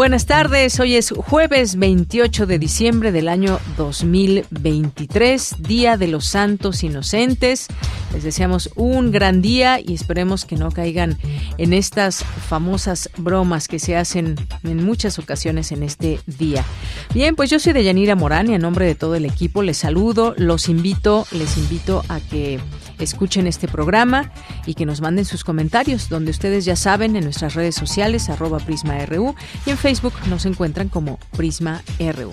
Buenas tardes, hoy es jueves 28 de diciembre del año 2023, Día de los Santos Inocentes. Les deseamos un gran día y esperemos que no caigan en estas famosas bromas que se hacen en muchas ocasiones en este día. Bien, pues yo soy Deyanira Morán y a nombre de todo el equipo les saludo, los invito, les invito a que escuchen este programa y que nos manden sus comentarios, donde ustedes ya saben en nuestras redes sociales, arroba PrismaRU, y en Facebook nos encuentran como Prisma RU.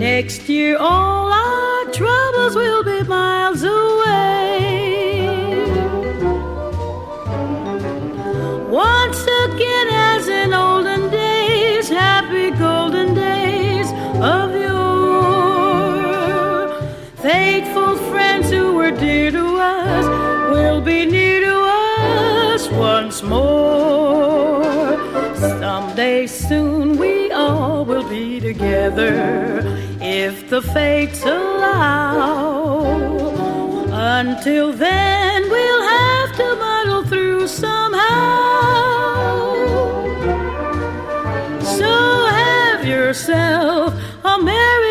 Next year, all our troubles will be miles away. Once again, as in olden days, happy golden days of yore. Faithful friends who were dear to us will be near to us once more. Someday soon we all will be together if the fates allow. Until then, we'll have to muddle through somehow. So have yourself a merry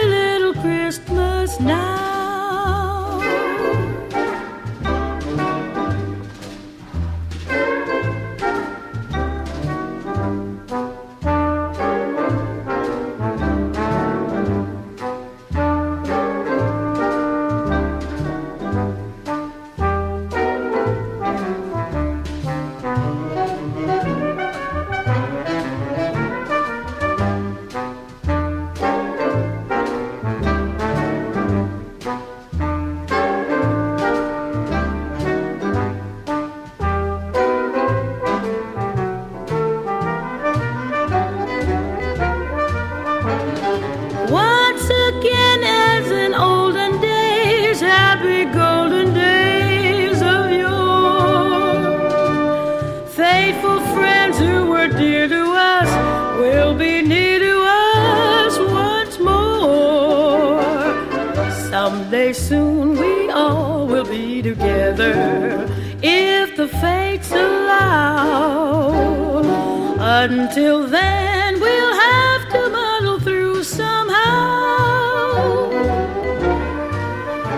Until then, we'll have to muddle through somehow.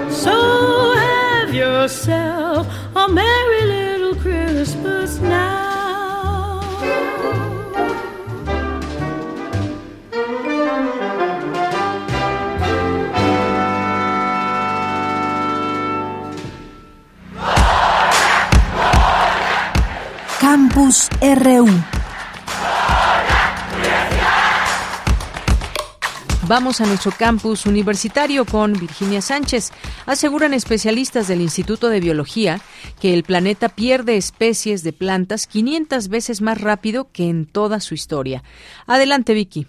So have yourself a merry little Christmas now. Campus RU. Vamos a nuestro campus universitario con Virginia Sánchez. Aseguran especialistas del Instituto de Biología que el planeta pierde especies de plantas 500 veces más rápido que en toda su historia. Adelante, Vicky.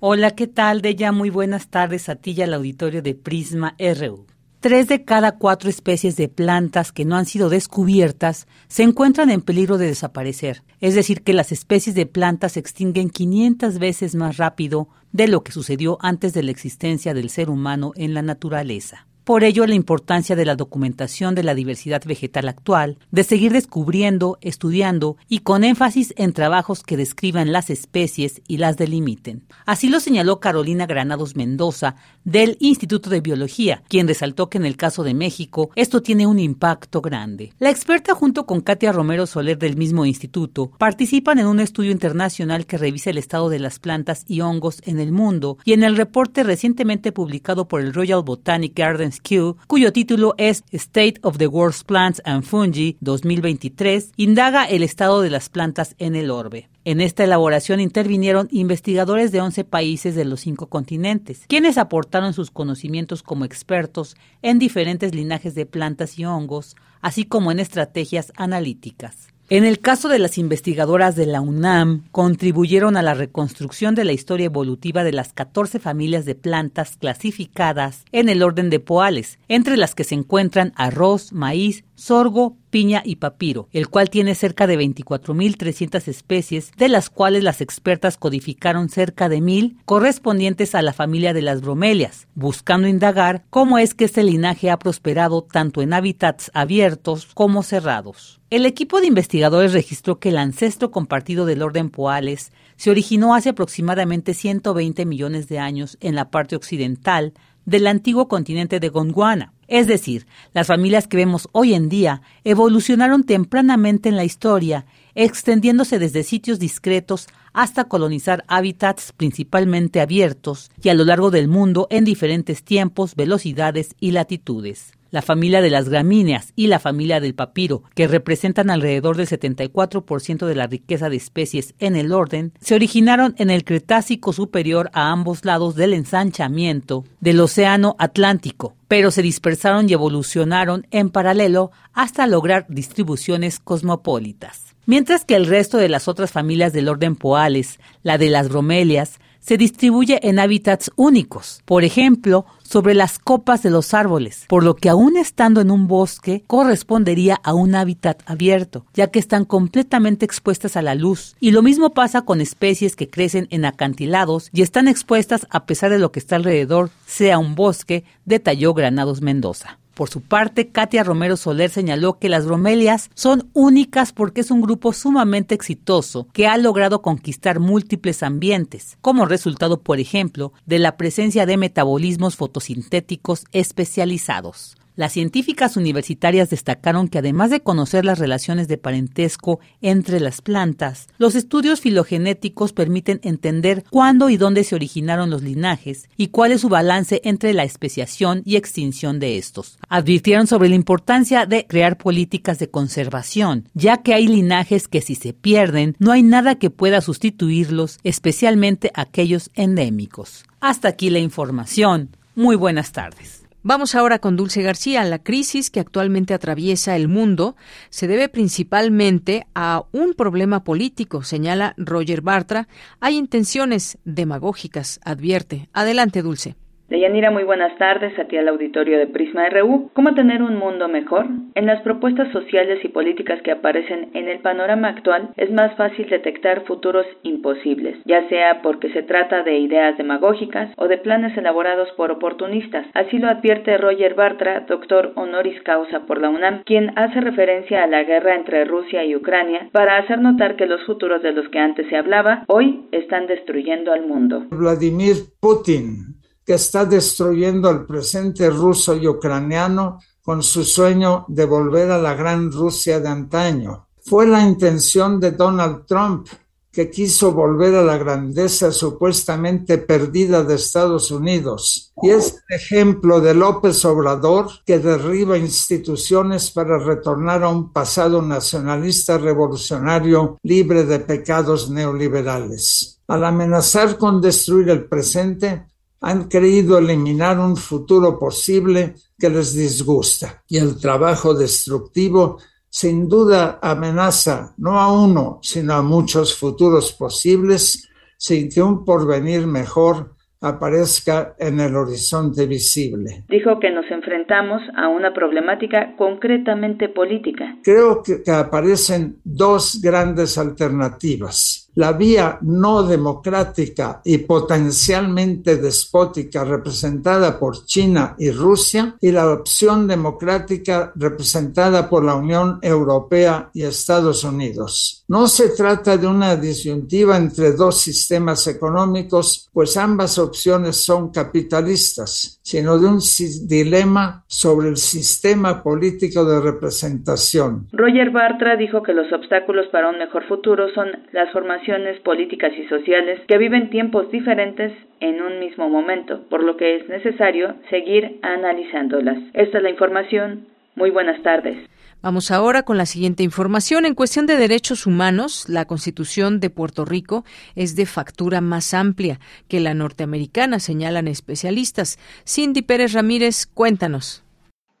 Hola, ¿qué tal? De ya muy buenas tardes a ti y al auditorio de Prisma RU. Tres de cada cuatro especies de plantas que no han sido descubiertas se encuentran en peligro de desaparecer, es decir, que las especies de plantas se extinguen 500 veces más rápido de lo que sucedió antes de la existencia del ser humano en la naturaleza. Por ello, la importancia de la documentación de la diversidad vegetal actual, de seguir descubriendo, estudiando y con énfasis en trabajos que describan las especies y las delimiten. Así lo señaló Carolina Granados Mendoza del Instituto de Biología, quien resaltó que en el caso de México esto tiene un impacto grande. La experta junto con Katia Romero Soler del mismo instituto participan en un estudio internacional que revisa el estado de las plantas y hongos en el mundo y en el reporte recientemente publicado por el Royal Botanic Gardens cuyo título es State of the World's Plants and Fungi 2023, indaga el estado de las plantas en el orbe. En esta elaboración intervinieron investigadores de 11 países de los cinco continentes, quienes aportaron sus conocimientos como expertos en diferentes linajes de plantas y hongos, así como en estrategias analíticas. En el caso de las investigadoras de la UNAM, contribuyeron a la reconstrucción de la historia evolutiva de las 14 familias de plantas clasificadas en el orden de Poales, entre las que se encuentran arroz, maíz, sorgo, piña y papiro, el cual tiene cerca de 24.300 especies, de las cuales las expertas codificaron cerca de 1.000 correspondientes a la familia de las bromelias, buscando indagar cómo es que este linaje ha prosperado tanto en hábitats abiertos como cerrados. El equipo de investigadores registró que el ancestro compartido del orden Poales se originó hace aproximadamente 120 millones de años en la parte occidental del antiguo continente de Gondwana. Es decir, las familias que vemos hoy en día evolucionaron tempranamente en la historia, extendiéndose desde sitios discretos hasta colonizar hábitats principalmente abiertos y a lo largo del mundo en diferentes tiempos, velocidades y latitudes la familia de las gramíneas y la familia del papiro, que representan alrededor del 74% de la riqueza de especies en el orden, se originaron en el Cretácico superior a ambos lados del ensanchamiento del Océano Atlántico, pero se dispersaron y evolucionaron en paralelo hasta lograr distribuciones cosmopolitas. Mientras que el resto de las otras familias del orden Poales, la de las bromelias, se distribuye en hábitats únicos, por ejemplo, sobre las copas de los árboles, por lo que aún estando en un bosque correspondería a un hábitat abierto, ya que están completamente expuestas a la luz. Y lo mismo pasa con especies que crecen en acantilados y están expuestas a pesar de lo que está alrededor, sea un bosque, detalló Granados Mendoza. Por su parte, Katia Romero Soler señaló que las bromelias son únicas porque es un grupo sumamente exitoso que ha logrado conquistar múltiples ambientes, como resultado, por ejemplo, de la presencia de metabolismos fotosintéticos especializados. Las científicas universitarias destacaron que además de conocer las relaciones de parentesco entre las plantas, los estudios filogenéticos permiten entender cuándo y dónde se originaron los linajes y cuál es su balance entre la especiación y extinción de estos. Advirtieron sobre la importancia de crear políticas de conservación, ya que hay linajes que si se pierden no hay nada que pueda sustituirlos, especialmente aquellos endémicos. Hasta aquí la información. Muy buenas tardes. Vamos ahora con Dulce García. La crisis que actualmente atraviesa el mundo se debe principalmente a un problema político, señala Roger Bartra. Hay intenciones demagógicas, advierte. Adelante, Dulce. Deyanira, muy buenas tardes a ti al auditorio de Prisma RU. ¿Cómo tener un mundo mejor? En las propuestas sociales y políticas que aparecen en el panorama actual es más fácil detectar futuros imposibles, ya sea porque se trata de ideas demagógicas o de planes elaborados por oportunistas. Así lo advierte Roger Bartra, doctor honoris causa por la UNAM, quien hace referencia a la guerra entre Rusia y Ucrania para hacer notar que los futuros de los que antes se hablaba hoy están destruyendo al mundo. Vladimir Putin que está destruyendo el presente ruso y ucraniano con su sueño de volver a la gran Rusia de antaño. Fue la intención de Donald Trump, que quiso volver a la grandeza supuestamente perdida de Estados Unidos. Y es el ejemplo de López Obrador, que derriba instituciones para retornar a un pasado nacionalista revolucionario libre de pecados neoliberales. Al amenazar con destruir el presente, han querido eliminar un futuro posible que les disgusta. Y el trabajo destructivo sin duda amenaza no a uno, sino a muchos futuros posibles, sin que un porvenir mejor aparezca en el horizonte visible. Dijo que nos enfrentamos a una problemática concretamente política. Creo que, que aparecen dos grandes alternativas la vía no democrática y potencialmente despótica representada por China y Rusia y la opción democrática representada por la Unión Europea y Estados Unidos. No se trata de una disyuntiva entre dos sistemas económicos, pues ambas opciones son capitalistas, sino de un dilema sobre el sistema político de representación. Roger Bartra dijo que los obstáculos para un mejor futuro son las formaciones políticas y sociales que viven tiempos diferentes en un mismo momento, por lo que es necesario seguir analizándolas. Esta es la información. Muy buenas tardes. Vamos ahora con la siguiente información. En cuestión de derechos humanos, la Constitución de Puerto Rico es de factura más amplia que la norteamericana, señalan especialistas. Cindy Pérez Ramírez, cuéntanos.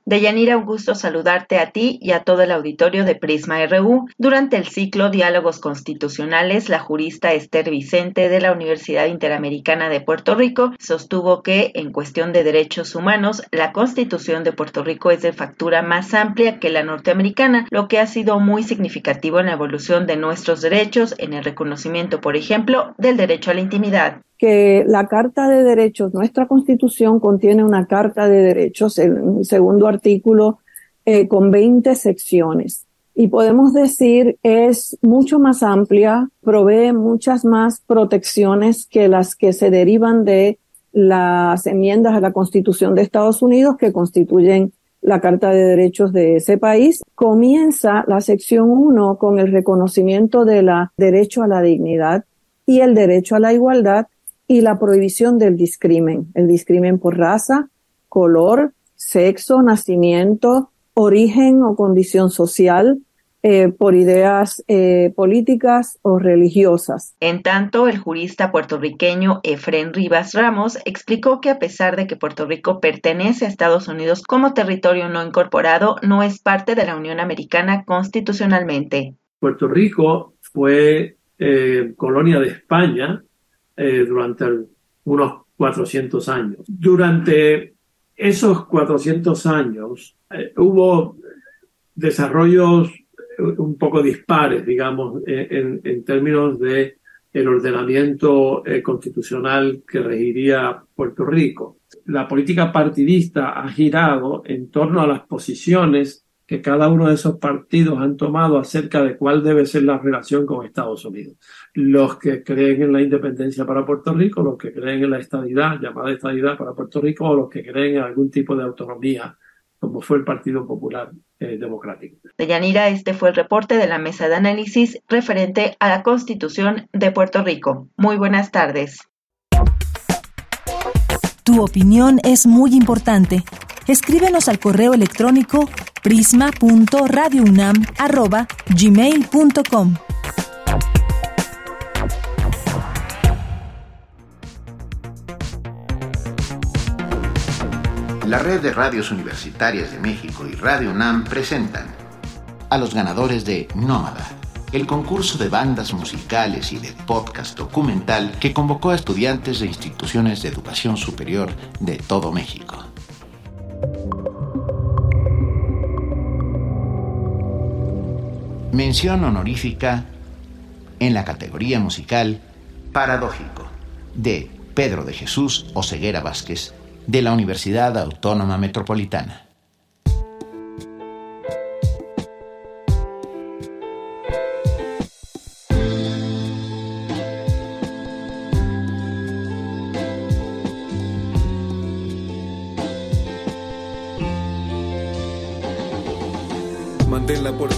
Deyanira, un gusto saludarte a ti y a todo el auditorio de Prisma RU. Durante el ciclo Diálogos Constitucionales, la jurista Esther Vicente de la Universidad Interamericana de Puerto Rico sostuvo que, en cuestión de derechos humanos, la Constitución de Puerto Rico es de factura más amplia que la norteamericana, lo que ha sido muy significativo en la evolución de nuestros derechos, en el reconocimiento, por ejemplo, del derecho a la intimidad que la Carta de Derechos, nuestra Constitución contiene una Carta de Derechos, el segundo artículo, eh, con 20 secciones. Y podemos decir es mucho más amplia, provee muchas más protecciones que las que se derivan de las enmiendas a la Constitución de Estados Unidos que constituyen la Carta de Derechos de ese país. Comienza la sección 1 con el reconocimiento de la derecho a la dignidad y el derecho a la igualdad y la prohibición del discrimen, el discrimen por raza, color, sexo, nacimiento, origen o condición social, eh, por ideas eh, políticas o religiosas. En tanto, el jurista puertorriqueño Efren Rivas Ramos explicó que a pesar de que Puerto Rico pertenece a Estados Unidos como territorio no incorporado, no es parte de la Unión Americana constitucionalmente. Puerto Rico fue eh, colonia de España eh, durante unos 400 años. Durante esos 400 años eh, hubo desarrollos eh, un poco dispares, digamos, en, en términos de el ordenamiento constitucional que regiría Puerto Rico. La política partidista ha girado en torno a las posiciones que cada uno de esos partidos han tomado acerca de cuál debe ser la relación con Estados Unidos. Los que creen en la independencia para Puerto Rico, los que creen en la estadidad, llamada estadidad para Puerto Rico, o los que creen en algún tipo de autonomía, como fue el Partido Popular eh, Democrático. Deyanira, este fue el reporte de la mesa de análisis referente a la Constitución de Puerto Rico. Muy buenas tardes. Tu opinión es muy importante. Escríbenos al correo electrónico prisma.radiounam@gmail.com. La red de radios universitarias de México y Radio UNAM presentan a los ganadores de Nómada, el concurso de bandas musicales y de podcast documental que convocó a estudiantes de instituciones de educación superior de todo México. Mención honorífica en la categoría musical Paradójico de Pedro de Jesús Oseguera Vázquez de la Universidad Autónoma Metropolitana.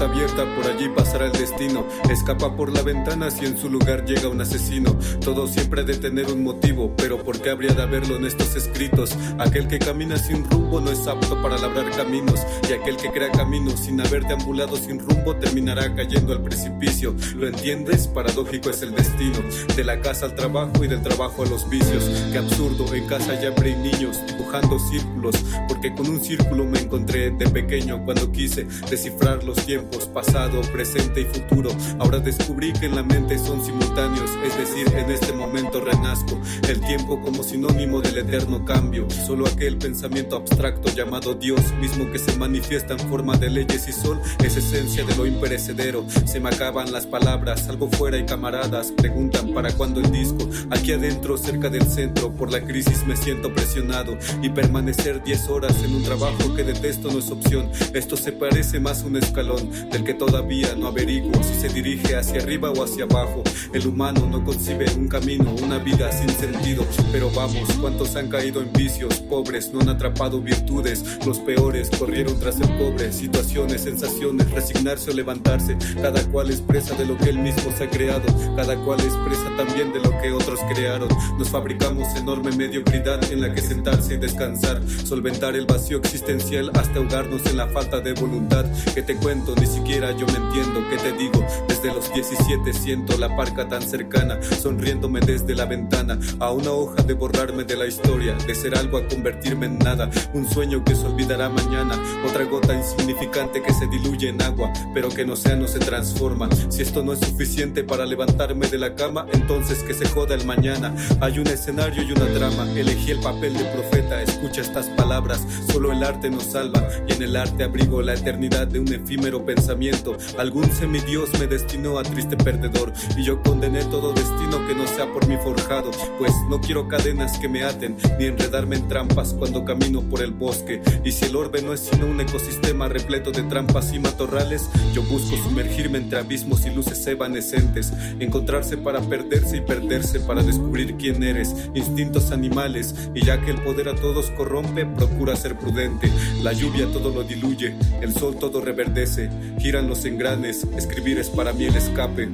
Abierta, por allí pasará el destino. Escapa por la ventana si en su lugar llega un asesino. Todo siempre ha de tener un motivo, pero ¿por qué habría de haberlo en estos escritos? Aquel que camina sin rumbo no es apto para labrar caminos, y aquel que crea caminos sin haber deambulado sin rumbo terminará cayendo al precipicio. ¿Lo entiendes? Paradójico es el destino, de la casa al trabajo y del trabajo a los vicios. Qué absurdo, en casa ya y niños dibujando círculos, porque con un círculo me encontré de pequeño cuando quise descifrar los tiempos, pasado, presente y futuro. Ahora descubrí que en la mente son simultáneos, es decir, en este momento renazco. El tiempo como sinónimo del eterno cambio. Solo aquel pensamiento abstracto llamado Dios, mismo que se manifiesta en forma de leyes y sol, es esencia de lo imperecedero. Se me acaban las palabras, salvo fuera y camaradas preguntan para cuándo el disco. Aquí adentro, cerca del centro, por la crisis me siento presionado y permanecer 10 horas en un trabajo que detesto no es opción. Esto se parece más a un escalón del que todavía no averiguo si se dirige hacia arriba o hacia abajo. El humano no concibe un camino, una vida sin sentido. Pero vamos, ¿cuántos han caído en vicios? Pobres no han atrapado virtudes. Los peores corrieron tras el pobre. Situaciones, sensaciones, resignarse o levantarse. Cada cual expresa de lo que él mismo se ha creado. Cada cual expresa también de lo que otros crearon. Nos fabricamos enorme mediocridad en la que sentarse y descansar. Solventar el vacío existencial hasta ahogarnos en la falta de voluntad. Te cuento, ni siquiera yo me entiendo. Que te digo, desde los 17 siento la parca tan cercana, sonriéndome desde la ventana. A una hoja de borrarme de la historia, de ser algo a convertirme en nada. Un sueño que se olvidará mañana. Otra gota insignificante que se diluye en agua, pero que en océano se transforma. Si esto no es suficiente para levantarme de la cama, entonces que se joda el mañana. Hay un escenario y una trama. Elegí el papel de profeta. Escucha estas palabras. Solo el arte nos salva. Y en el arte abrigo la eternidad de un efímero pensamiento. Algún semidios me destinó a triste perdedor. Y yo condené todo destino que no sea por mi forjado. Pues no quiero cadenas que me aten, ni enredarme en trampas cuando camino por el bosque. Y si el orbe no es sino un ecosistema repleto de trampas y matorrales, yo busco sumergirme entre abismos y luces evanescentes. Encontrarse para perderse y perderse para descubrir quién eres. Instintos animales. Y ya que el poder a todos corrompe, procura ser prudente. La lluvia todo lo diluye, el sol todo reverdece. Giran los engranes, escribir es para mí el escape.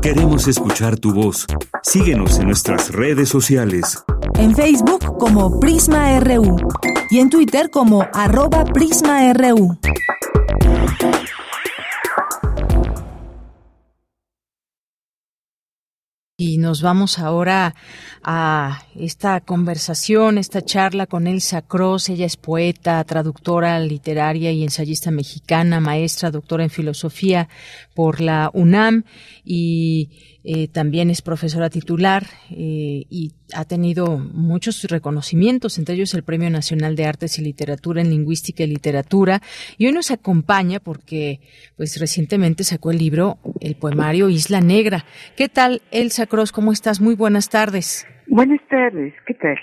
Queremos escuchar tu voz. Síguenos en nuestras redes sociales. En Facebook como Prisma RU y en Twitter como arroba PrismaRU. Y nos vamos ahora a esta conversación, esta charla con Elsa Cross. Ella es poeta, traductora literaria y ensayista mexicana, maestra, doctora en filosofía por la UNAM y eh, también es profesora titular eh, y ha tenido muchos reconocimientos, entre ellos el Premio Nacional de Artes y Literatura en Lingüística y Literatura. Y hoy nos acompaña porque, pues, recientemente sacó el libro, el poemario Isla Negra. ¿Qué tal, Elsa Cross? ¿Cómo estás? Muy buenas tardes. Buenas tardes, ¿qué tal?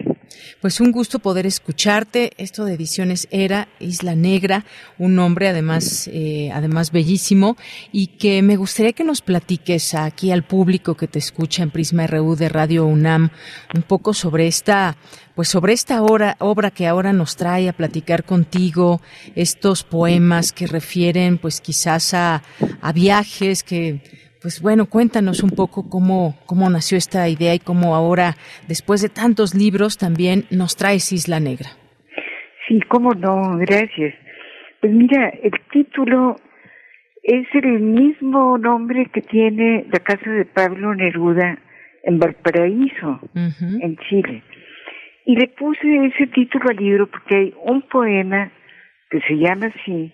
Pues un gusto poder escucharte. Esto de Ediciones Era, Isla Negra, un nombre además, eh, además bellísimo, y que me gustaría que nos platiques aquí al público que te escucha en Prisma RU de Radio UNAM un poco sobre esta, pues sobre esta obra, obra que ahora nos trae a platicar contigo, estos poemas que refieren pues quizás a, a viajes que pues bueno, cuéntanos un poco cómo, cómo nació esta idea y cómo ahora, después de tantos libros, también nos traes Isla Negra. Sí, cómo no, gracias. Pues mira, el título es el mismo nombre que tiene la casa de Pablo Neruda en Valparaíso, en Chile. Y le puse ese título al libro porque hay un poema que se llama así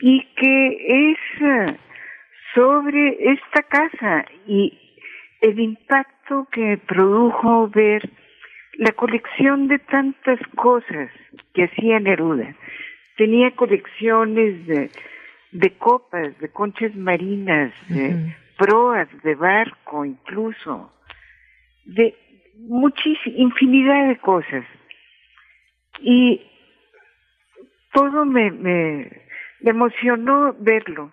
y que es sobre esta casa y el impacto que produjo ver la colección de tantas cosas que hacía Neruda. Tenía colecciones de, de copas, de conchas marinas, de proas de barco incluso, de muchísima, infinidad de cosas. Y todo me, me emocionó verlo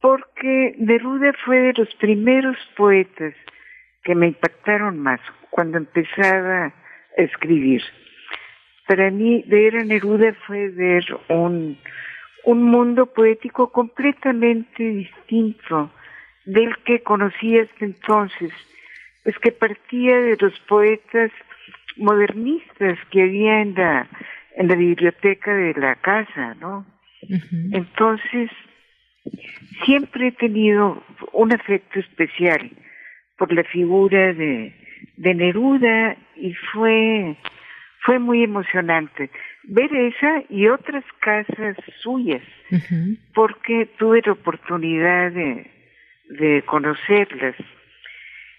porque Neruda fue de los primeros poetas que me impactaron más cuando empezaba a escribir. Para mí, ver a Neruda fue ver un, un mundo poético completamente distinto del que conocí hasta entonces, pues que partía de los poetas modernistas que había en la, en la biblioteca de la casa, ¿no? Entonces, siempre he tenido un afecto especial por la figura de, de Neruda y fue, fue muy emocionante ver esa y otras casas suyas, porque tuve la oportunidad de, de conocerlas.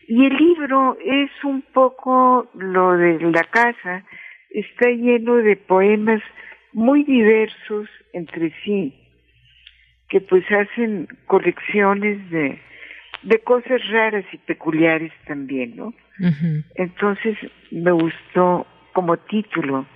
Y el libro es un poco lo de la casa, está lleno de poemas muy diversos entre sí, que pues hacen colecciones de, de cosas raras y peculiares también, ¿no? Entonces me gustó como título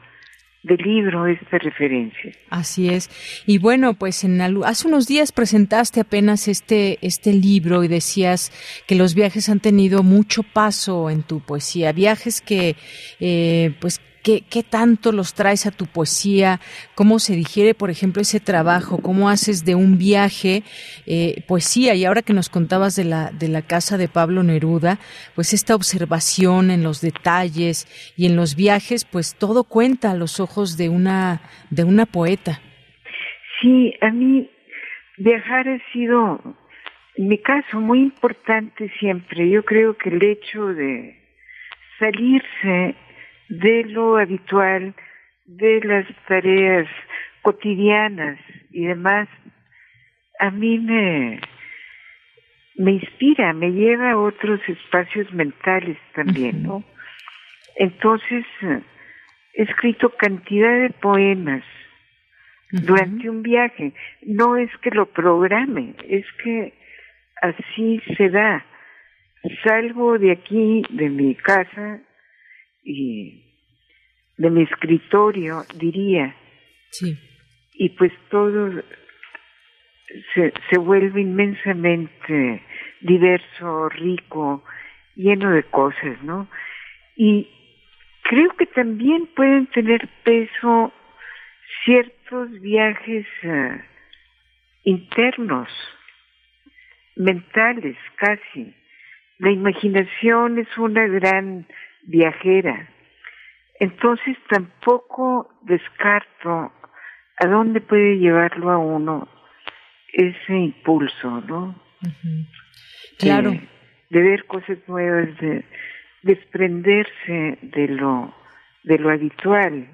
del libro esta referencia. Así es. Y bueno, pues en hace unos días presentaste apenas este este libro y decías que los viajes han tenido mucho paso en tu poesía, viajes que eh, pues ¿Qué, ¿Qué, tanto los traes a tu poesía? ¿Cómo se digiere, por ejemplo, ese trabajo? ¿Cómo haces de un viaje eh, poesía? Y ahora que nos contabas de la, de la casa de Pablo Neruda, pues esta observación en los detalles y en los viajes, pues todo cuenta a los ojos de una, de una poeta. Sí, a mí viajar ha sido, en mi caso, muy importante siempre. Yo creo que el hecho de salirse de lo habitual, de las tareas cotidianas y demás, a mí me, me inspira, me lleva a otros espacios mentales también, ¿no? Entonces, he escrito cantidad de poemas durante un viaje. No es que lo programe, es que así se da. Salgo de aquí, de mi casa, y de mi escritorio, diría. Sí. Y pues todo se, se vuelve inmensamente diverso, rico, lleno de cosas, ¿no? Y creo que también pueden tener peso ciertos viajes eh, internos, mentales casi. La imaginación es una gran viajera. Entonces tampoco descarto a dónde puede llevarlo a uno ese impulso, ¿no? Claro. De, ver cosas nuevas, de desprenderse de lo, de lo habitual,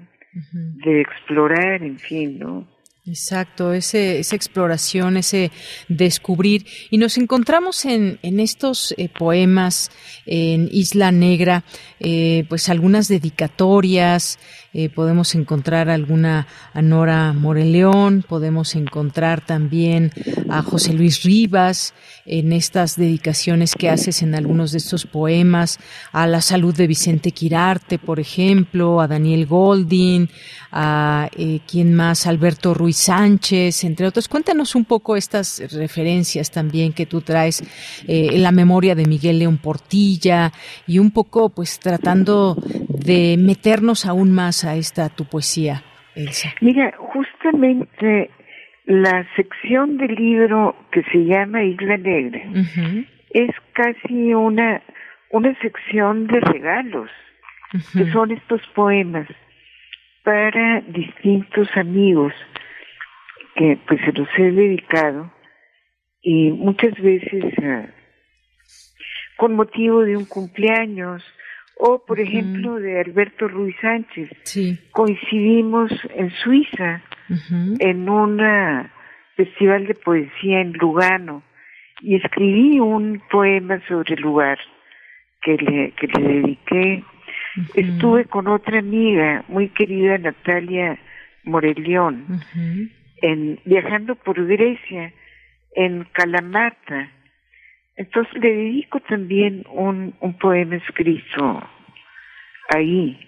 de explorar, en fin, ¿no? Exacto, ese, esa exploración, ese descubrir. Y nos encontramos en, en estos eh, poemas en Isla Negra, eh, pues algunas dedicatorias, eh, podemos encontrar alguna a Nora Moreleón, podemos encontrar también a José Luis Rivas en estas dedicaciones que haces en algunos de estos poemas, a la salud de Vicente Quirarte, por ejemplo, a Daniel Goldin, a eh, quién más, Alberto Ruiz Sánchez, entre otros. Cuéntanos un poco estas referencias también que tú traes eh, en la memoria de Miguel León Portilla y un poco pues tratando de meternos aún más a esta tu poesía, Elsa. Mira, justamente la sección del libro que se llama Isla Negra es casi una, una sección de regalos, que son estos poemas para distintos amigos que pues se los he dedicado y muchas veces eh, con motivo de un cumpleaños o por ejemplo de Alberto Ruiz Sánchez. Coincidimos en Suiza en un festival de poesía en Lugano y escribí un poema sobre el lugar que le, que le dediqué Estuve con otra amiga muy querida, Natalia Morelión, en, viajando por Grecia, en Calamata. Entonces le dedico también un, un poema escrito ahí.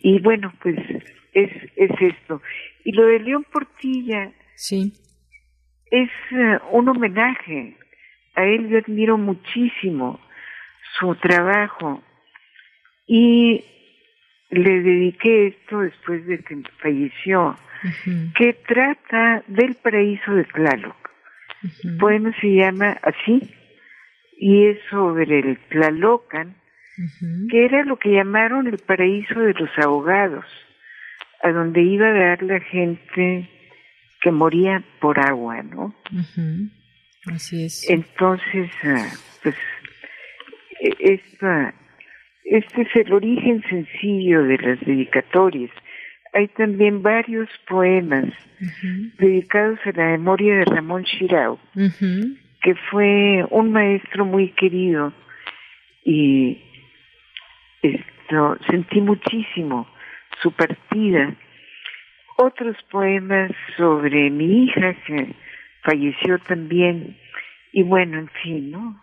Y bueno, pues es, es esto. Y lo de León Portilla sí. es eh, un homenaje. A él yo admiro muchísimo su trabajo y le dediqué esto después de que falleció, que trata del paraíso de Tlaloc. El poema se llama así y es sobre el Tlalocan, que era lo que llamaron el paraíso de los ahogados, a donde iba a dar la gente que moría por agua, ¿no? Así es. Entonces, ah, pues, e, esta, este es el origen sencillo de las dedicatorias. Hay también varios poemas dedicados a la memoria de Ramón Chirau, que fue un maestro muy querido y esto sentí muchísimo su partida. Otros poemas sobre mi hija que falleció también y bueno, en fin, ¿no?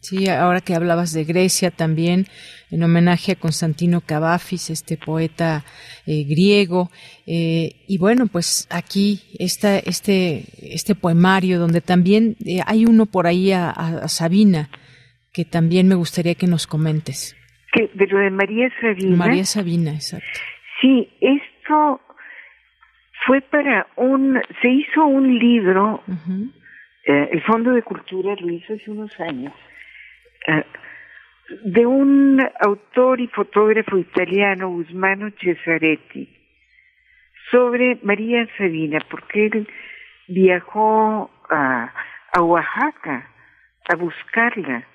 Sí, ahora que hablabas de Grecia también, en homenaje a Constantino Cavafis, este poeta eh, griego, eh, y bueno, pues aquí está este, este poemario donde también eh, hay uno por ahí a, Sabina, que también me gustaría que nos comentes. ¿Que, de lo de María Sabina. María Sabina, exacto. Sí, esto fue para un, se hizo un libro, eh, el Fondo de Cultura lo hizo hace unos años, eh, de un autor y fotógrafo italiano, Guzmano Cesaretti, sobre María Sabina, porque él viajó a, a Oaxaca a buscarla.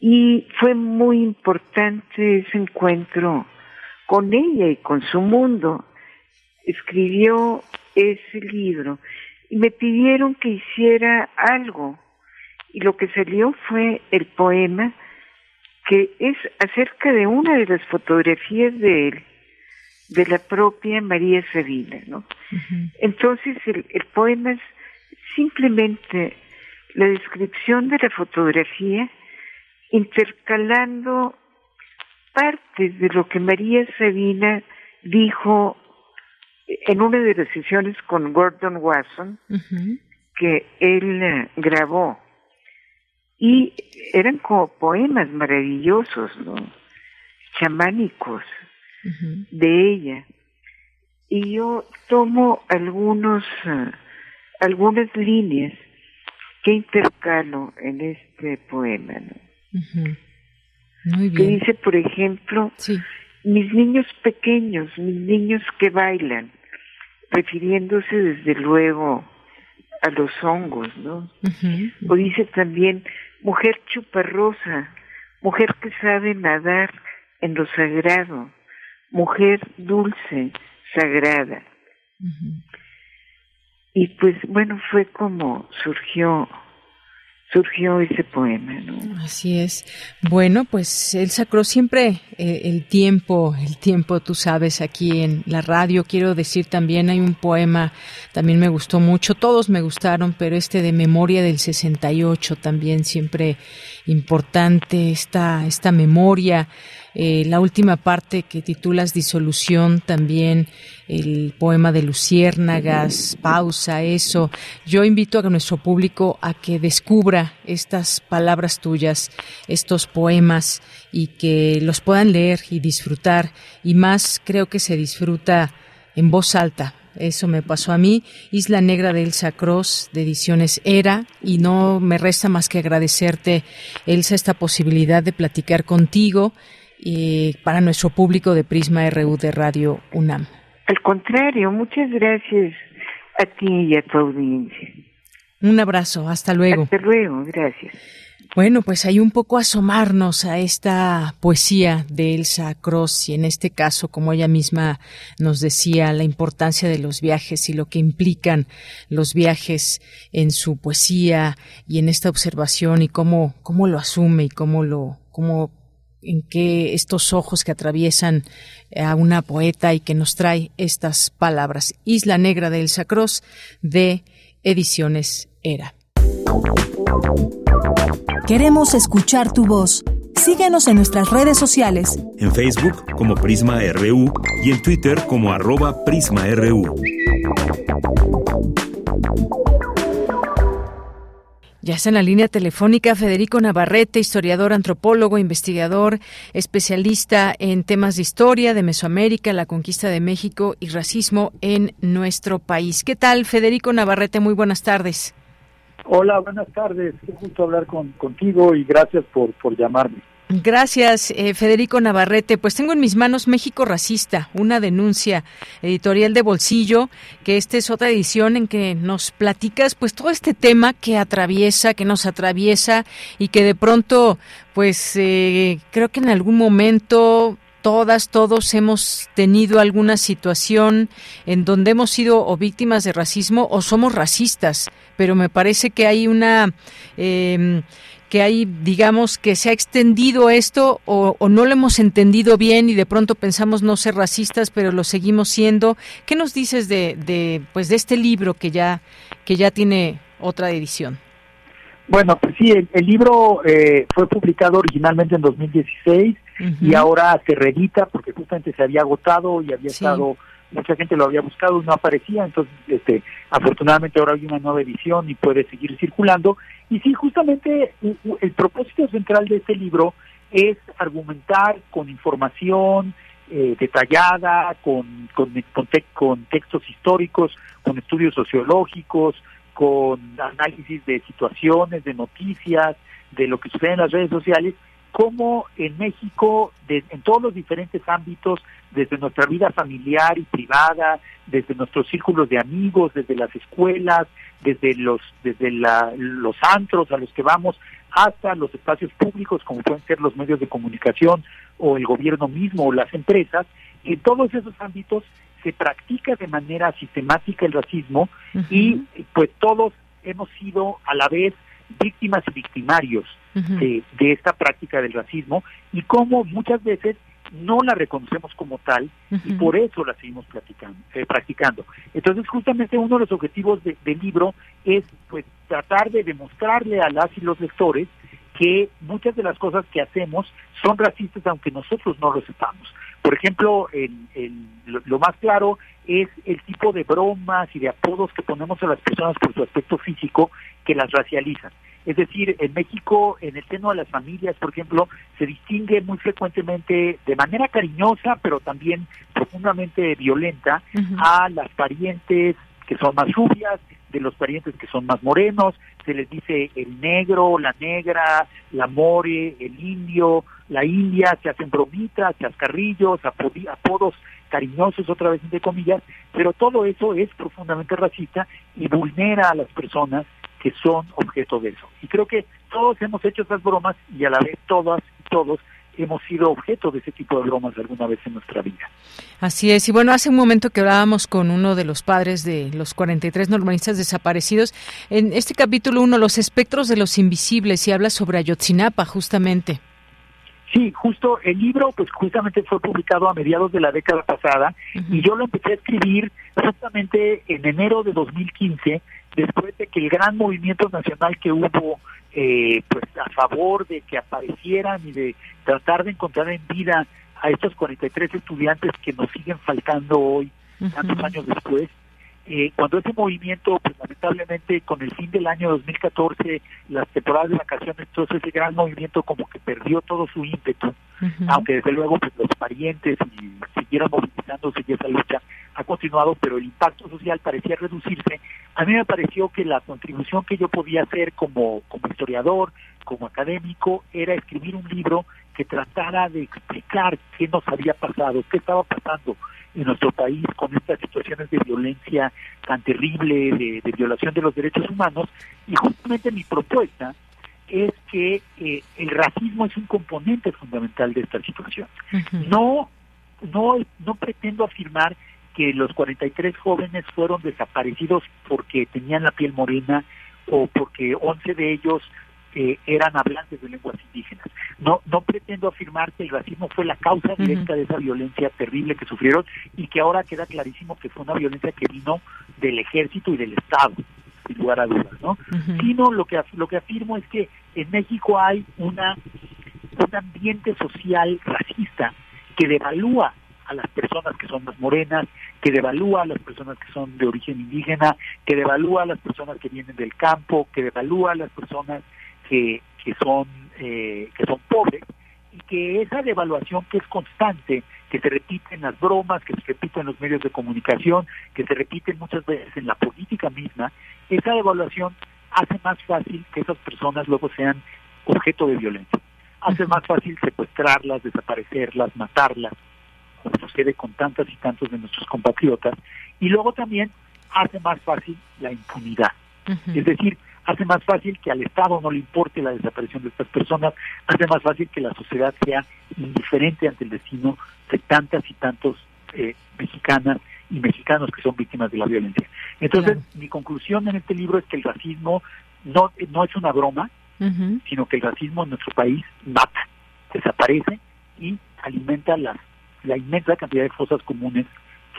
Y fue muy importante ese encuentro con ella y con su mundo. Escribió ese libro y me pidieron que hiciera algo. Y lo que salió fue el poema que es acerca de una de las fotografías de él, de la propia María Sabina, ¿no? Entonces el, el poema es simplemente la descripción de la fotografía intercalando partes de lo que María Sabina dijo en una de las sesiones con Gordon Wasson que él eh, grabó y eran como poemas maravillosos, ¿no? chamánicos de ella. Y yo tomo algunos, eh, algunas líneas que intercalo en este poema. ¿no? Muy bien. Que dice, por ejemplo, mis niños pequeños, mis niños que bailan, refiriéndose desde luego a los hongos, ¿no? O dice también, mujer chuparrosa, mujer que sabe nadar en lo sagrado, mujer dulce, sagrada. Y pues bueno, fue como surgió surgió ese poema. ¿no? Así es. Bueno, pues el sacro siempre eh, el tiempo, el tiempo, tú sabes, aquí en la radio. Quiero decir también hay un poema, también me gustó mucho, todos me gustaron, pero este de Memoria del 68 también siempre importante esta esta memoria eh, la última parte que titulas Disolución también, el poema de Luciérnagas, pausa, eso. Yo invito a nuestro público a que descubra estas palabras tuyas, estos poemas y que los puedan leer y disfrutar. Y más creo que se disfruta en voz alta, eso me pasó a mí. Isla Negra de Elsa Cross, de Ediciones Era, y no me resta más que agradecerte, Elsa, esta posibilidad de platicar contigo y para nuestro público de Prisma RU de Radio UNAM. Al contrario, muchas gracias a ti y a tu audiencia. Un abrazo, hasta luego. Hasta luego, gracias. Bueno, pues hay un poco asomarnos a esta poesía de Elsa Cross y en este caso, como ella misma nos decía, la importancia de los viajes y lo que implican los viajes en su poesía y en esta observación y cómo, cómo lo asume y cómo lo, cómo en que estos ojos que atraviesan a una poeta y que nos trae estas palabras. Isla Negra de Elsa Cross de Ediciones Era. Queremos escuchar tu voz. Síguenos en nuestras redes sociales. En Facebook como Prisma RU y en Twitter como arroba PrismaRU. Ya está en la línea telefónica Federico Navarrete, historiador, antropólogo, investigador, especialista en temas de historia de Mesoamérica, la conquista de México y racismo en nuestro país. ¿Qué tal, Federico Navarrete? Muy buenas tardes. Hola, buenas tardes. Qué gusto hablar con, contigo y gracias por, por llamarme. Gracias, eh, Federico Navarrete. Pues tengo en mis manos México Racista, una denuncia editorial de bolsillo, que esta es otra edición en que nos platicas pues todo este tema que atraviesa, que nos atraviesa y que de pronto pues eh, creo que en algún momento todas, todos hemos tenido alguna situación en donde hemos sido o víctimas de racismo o somos racistas, pero me parece que hay una... Eh, que hay, digamos, que se ha extendido esto o, no lo hemos entendido bien y de pronto pensamos no ser racistas, pero lo seguimos siendo. ¿Qué nos dices de, de pues de este libro que ya que ya tiene otra edición? Bueno, pues sí, el, libro eh, fue publicado originalmente en 2016 y ahora se reedita porque justamente se había agotado y había estado mucha gente lo había buscado y no aparecía, entonces este, afortunadamente ahora hay una nueva edición y puede seguir circulando. Y sí, justamente el propósito central de este libro es argumentar con información eh, detallada, con, con, con, textos históricos, con estudios sociológicos, con análisis de situaciones, de noticias, de lo que sucede en las redes sociales, cómo en México, en todos los diferentes ámbitos, desde nuestra vida familiar y privada, desde nuestros círculos de amigos, desde las escuelas, desde los desde los antros a los que vamos, hasta los espacios públicos, como pueden ser los medios de comunicación o el gobierno mismo o las empresas, en todos esos ámbitos se practica de manera sistemática el racismo y pues todos hemos sido a la vez víctimas y victimarios de, esta práctica del racismo y cómo muchas veces no la reconocemos como tal y por eso la seguimos eh, practicando. Entonces, justamente uno de los objetivos del libro es pues tratar de demostrarle a las y los lectores que muchas de las cosas que hacemos son racistas aunque nosotros no lo sepamos. Por ejemplo, lo, más claro es el tipo de bromas y de apodos que ponemos a las personas por su aspecto físico que las racializan. Es decir, en México, en el seno de las familias, por ejemplo, se distingue muy frecuentemente de manera cariñosa, pero también profundamente violenta, a las parientes que son más rubias, de los parientes que son más morenos, se les dice el negro, la negra, la more, el indio, la india, se hacen bromitas, chascarrillos, apodos cariñosos, otra vez entre comillas, pero todo eso es profundamente racista y vulnera a las personas que son objeto de eso. Y creo que todos hemos hecho esas bromas y a la vez todas y todos hemos sido objeto de ese tipo de bromas alguna vez en nuestra vida. Así es. Y bueno, hace un momento que hablábamos con uno de los padres de los 43 normalistas desaparecidos. En este capítulo uno, Los espectros de los invisibles, y habla sobre Ayotzinapa, justamente. Sí, justo el libro pues justamente fue publicado a mediados de la década pasada y yo lo empecé a escribir justamente en enero de 2015 después de que el gran movimiento nacional que hubo eh, pues a favor de que aparecieran y de tratar de encontrar en vida a estos 43 estudiantes que nos siguen faltando hoy, tantos años después, eh, cuando ese movimiento, pues lamentablemente con el fin del año 2014, las temporadas de vacaciones, entonces ese gran movimiento como que perdió todo su ímpetu, aunque desde luego pues los parientes y siguieron movilizándose y esa lucha ha continuado, pero el impacto social parecía reducirse. A mí me pareció que la contribución que yo podía hacer como, como historiador, como académico, era escribir un libro que tratara de explicar qué nos había pasado, qué estaba pasando en nuestro país con estas situaciones de violencia tan terrible, de, violación de los derechos humanos, y justamente mi propuesta es que eh, el racismo es un componente fundamental de esta situación. No, no, no pretendo afirmar que los 43 jóvenes fueron desaparecidos porque tenían la piel morena o porque 11 de ellos eh, eran hablantes de lenguas indígenas. No, no pretendo afirmar que el racismo fue la causa directa de esa violencia terrible que sufrieron y que ahora queda clarísimo que fue una violencia que vino del ejército y del Estado, sin lugar a dudas, ¿no? Sino lo que lo que afirmo es que en México hay una un ambiente social racista que devalúa a las personas que son más morenas, que devalúa a las personas que son de origen indígena, que devalúa a las personas que vienen del campo, que devalúa a las personas que, que son eh, que son pobres y que esa devaluación que es constante, que se repite en las bromas, que se repite en los medios de comunicación, que se repite muchas veces en la política misma, esa devaluación hace más fácil que esas personas luego sean objeto de violencia. hace más fácil secuestrarlas, desaparecerlas, matarlas, como sucede con tantas y tantos de nuestros compatriotas, y luego también hace más fácil la impunidad. Es decir, hace más fácil que al Estado no le importe la desaparición de estas personas, hace más fácil que la sociedad sea indiferente ante el destino de tantas y tantos eh, mexicanas y mexicanos que son víctimas de la violencia. Entonces, mi conclusión en este libro es que el racismo no, no es una broma, sino que el racismo en nuestro país mata, desaparece y alimenta la, la inmensa cantidad de fosas comunes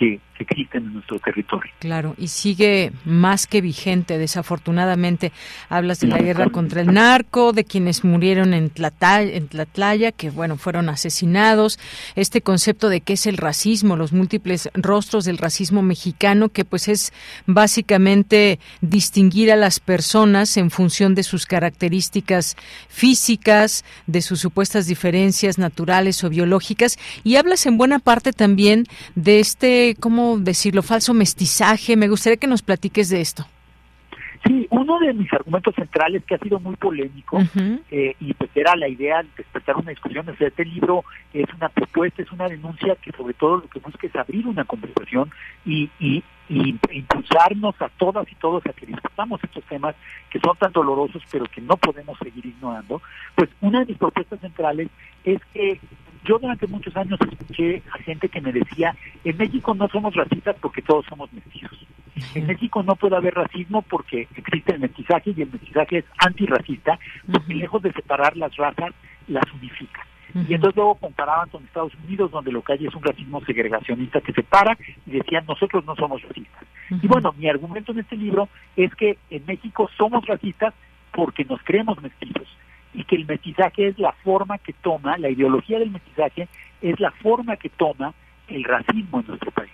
que, existen en nuestro territorio. Claro, y sigue más que vigente, desafortunadamente. Hablas de la guerra contra el narco, de quienes murieron en, Tlatlaya, en que bueno, fueron asesinados. Este concepto de qué es el racismo, los múltiples rostros del racismo mexicano, que pues es básicamente distinguir a las personas en función de sus características físicas, de sus supuestas diferencias naturales o biológicas. Y hablas en buena parte también de este ¿cómo decirlo?, falso mestizaje. Me gustaría que nos platiques de esto. Sí, uno de mis argumentos centrales que ha sido muy polémico eh, y pues era la idea de despertar una discusión, o este libro es una propuesta, es una denuncia que sobre todo lo que busca es abrir una conversación y, y, y impulsarnos a todas y todos a que discutamos estos temas que son tan dolorosos pero que no podemos seguir ignorando. Pues una de mis propuestas centrales es que yo durante muchos años escuché a gente que me decía, en México no somos racistas porque todos somos mestizos. En México no puede haber racismo porque existe el mestizaje y el mestizaje es antirracista, porque lejos de separar las razas, las unifica. Y entonces luego comparaban con Estados Unidos, donde lo que hay es un racismo segregacionista que separa, y decían, nosotros no somos racistas. Y bueno, mi argumento en este libro es que en México somos racistas porque nos creemos mestizos y que el mestizaje es la forma que toma, la ideología del mestizaje es la forma que toma el racismo en nuestro país.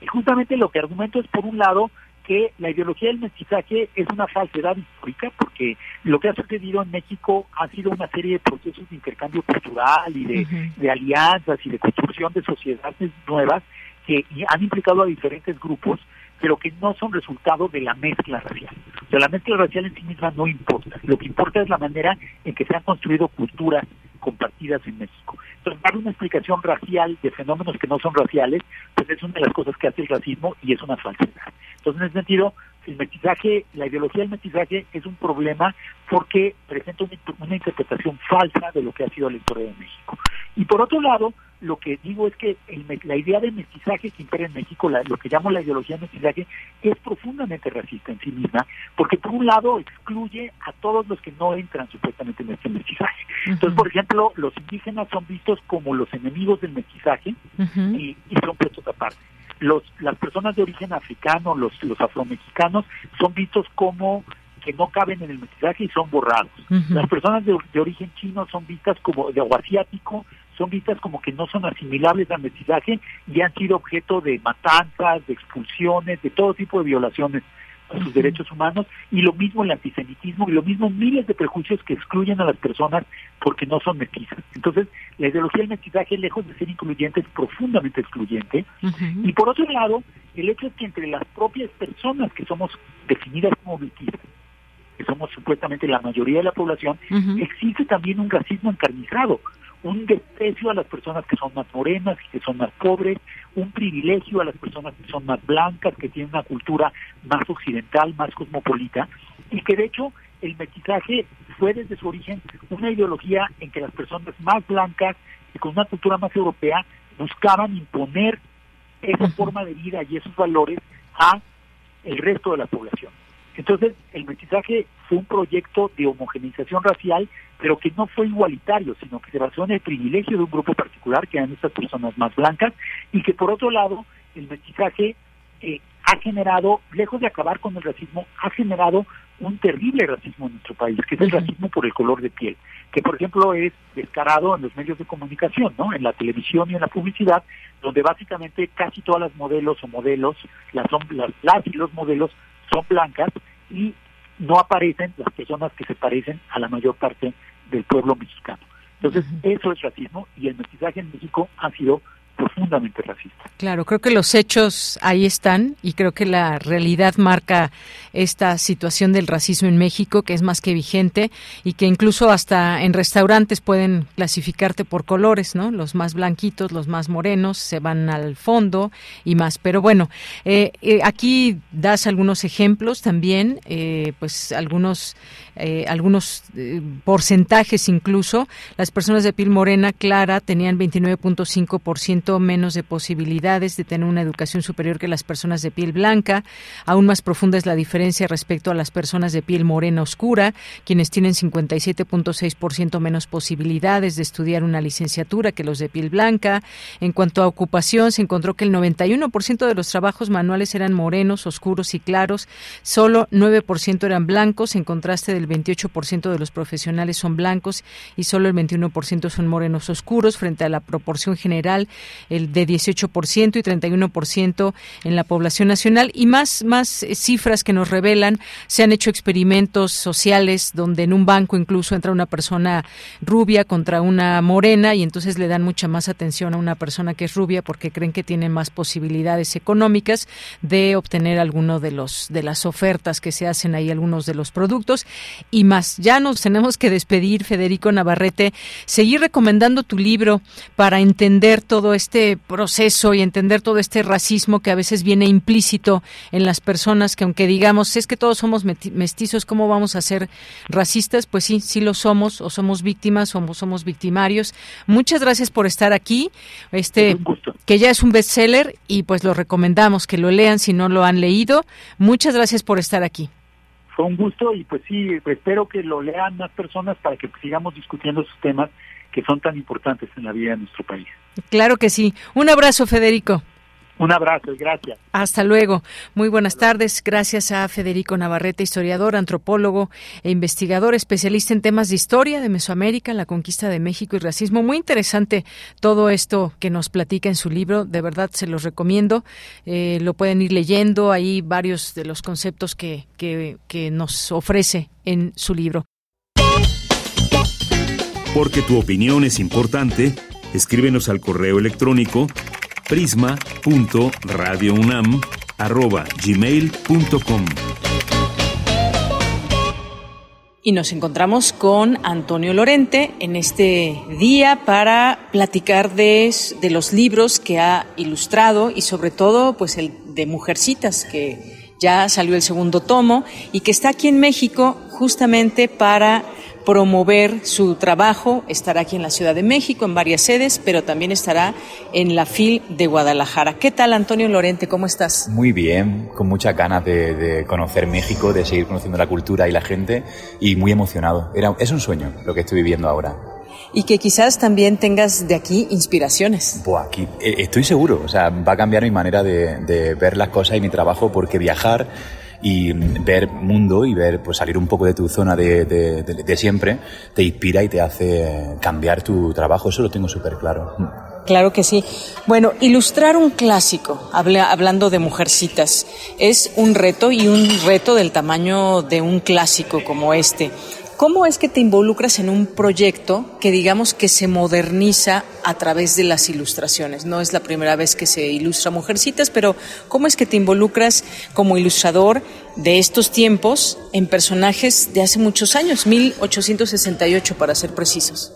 Y justamente lo que argumento es, por un lado, que la ideología del mestizaje es una falsedad histórica, porque lo que ha sucedido en México ha sido una serie de procesos de intercambio cultural y de, de alianzas y de construcción de sociedades nuevas que han implicado a diferentes grupos pero que no son resultado de la mezcla racial. O sea, la mezcla racial en sí misma no importa. Lo que importa es la manera en que se han construido culturas compartidas en México. Entonces, dar una explicación racial de fenómenos que no son raciales, pues es una de las cosas que hace el racismo y es una falsedad. Entonces, en ese sentido, el mestizaje, la ideología del mestizaje es un problema porque presenta una, interpretación falsa de lo que ha sido la historia de México. Y por otro lado, lo que digo es que la idea de mestizaje que impera en México, lo que llamo la ideología de mestizaje, es profundamente racista en sí misma, porque por un lado excluye a todos los que no entran supuestamente en este mestizaje. Entonces, por ejemplo, los indígenas son vistos como los enemigos del mestizaje y, y son puestos aparte los, las personas de origen africano, los, los afromexicanos, son vistos como que no caben en el mestizaje y son borrados. Las personas de, origen chino son vistas como, de, o asiático, son vistas como que no son asimilables al mestizaje y han sido objeto de matanzas, de expulsiones, de todo tipo de violaciones a sus derechos humanos y lo mismo el antisemitismo y lo mismo miles de prejuicios que excluyen a las personas porque no son mestizas. Entonces, la ideología del mestizaje, lejos de ser incluyente, es profundamente excluyente. Y por otro lado, el hecho es que entre las propias personas que somos definidas como mestizas, que somos supuestamente la mayoría de la población, existe también un racismo encarnizado un desprecio a las personas que son más morenas y que son más pobres, un privilegio a las personas que son más blancas, que tienen una cultura más occidental, más cosmopolita, y que de hecho el mestizaje fue desde su origen una ideología en que las personas más blancas y con una cultura más europea buscaban imponer esa forma de vida y esos valores a el resto de la población. Entonces, el mestizaje fue un proyecto de homogeneización racial, pero que no fue igualitario, sino que se basó en el privilegio de un grupo particular, que eran estas personas más blancas, y que por otro lado, el mestizaje eh, ha generado, lejos de acabar con el racismo, ha generado un terrible racismo en nuestro país, que es el racismo por el color de piel, que por ejemplo es descarado en los medios de comunicación, ¿no? En la televisión y en la publicidad, donde básicamente casi todas las modelos o modelos, las, las, las y los modelos son blancas y no aparecen las personas que se parecen a la mayor parte del pueblo mexicano. Entonces, eso es racismo y el mestizaje en México ha sido profundamente racista. Claro, creo que los hechos ahí están y creo que la realidad marca esta situación del racismo en México que es más que vigente y que incluso hasta en restaurantes pueden clasificarte por colores, ¿no? Los más blanquitos, los más morenos se van al fondo y más. Pero bueno, eh, eh, aquí das algunos ejemplos también, eh, pues algunos algunos porcentajes incluso. Las personas de piel morena clara tenían 29.5% menos de posibilidades de tener una educación superior que las personas de piel blanca. Aún más profunda es la diferencia respecto a las personas de piel morena oscura, quienes tienen 57.6% menos posibilidades de estudiar una licenciatura que los de piel blanca. En cuanto a ocupación, se encontró que el 91% de los trabajos manuales eran morenos, oscuros y claros, solo 9% eran blancos, en contraste del 28% de los profesionales son blancos y solo el 21% son morenos oscuros, frente a la proporción general el de 18% y 31% en la población nacional. Y más más eh, cifras que nos revelan. Se han hecho experimentos sociales donde en un banco incluso entra una persona rubia contra una morena y entonces le dan mucha más atención a una persona que es rubia porque creen que tiene más posibilidades económicas de obtener alguno de los de las ofertas que se hacen ahí algunos de los productos. Y más ya nos tenemos que despedir Federico Navarrete. Seguir recomendando tu libro para entender todo este proceso y entender todo este racismo que a veces viene implícito en las personas que aunque digamos es que todos somos mestizos, ¿cómo vamos a ser racistas? Pues sí, sí lo somos, o somos víctimas, o somos victimarios. Muchas gracias por estar aquí, este que ya es un bestseller y pues lo recomendamos que lo lean si no lo han leído. Muchas gracias por estar aquí. Fue un gusto y pues sí, espero que lo lean más personas para que sigamos discutiendo esos temas que son tan importantes en la vida de nuestro país. Claro que sí. Un abrazo, Federico. Un abrazo y gracias. Hasta luego. Muy buenas tardes. Gracias a Federico Navarrete, historiador, antropólogo e investigador, especialista en temas de historia de Mesoamérica, la conquista de México y racismo. Muy interesante todo esto que nos platica en su libro. De verdad se los recomiendo. Eh, lo pueden ir leyendo. Hay varios de los conceptos que, que, que nos ofrece en su libro. Porque tu opinión es importante, escríbenos al correo electrónico prisma.radiounam@gmail.com. Y nos encontramos con Antonio Lorente en este día para platicar de, los libros que ha ilustrado y sobre todo pues el de Mujercitas que ya salió el segundo tomo y que está aquí en México justamente para promover su trabajo. Estará aquí en la Ciudad de México, en varias sedes, pero también estará en la FIL de Guadalajara. ¿Qué tal, Antonio Lorente? ¿Cómo estás? Muy bien, con muchas ganas de, conocer México, de seguir conociendo la cultura y la gente y muy emocionado. Era, es un sueño lo que estoy viviendo ahora y que quizás también tengas de aquí inspiraciones. Aquí eh, estoy seguro, o sea, va a cambiar mi manera de, de, ver las cosas y mi trabajo porque viajar y ver mundo y ver, pues salir un poco de tu zona de, de, siempre, te inspira y te hace cambiar tu trabajo. Eso lo tengo súper claro. Claro que sí. Bueno, ilustrar un clásico, hablando de mujercitas, es un reto y un reto del tamaño de un clásico como este. ¿Cómo es que te involucras en un proyecto que digamos que se moderniza a través de las ilustraciones? No es la primera vez que se ilustra Mujercitas, pero ¿cómo es que te involucras como ilustrador de estos tiempos en personajes de hace muchos años, 1868 para ser precisos?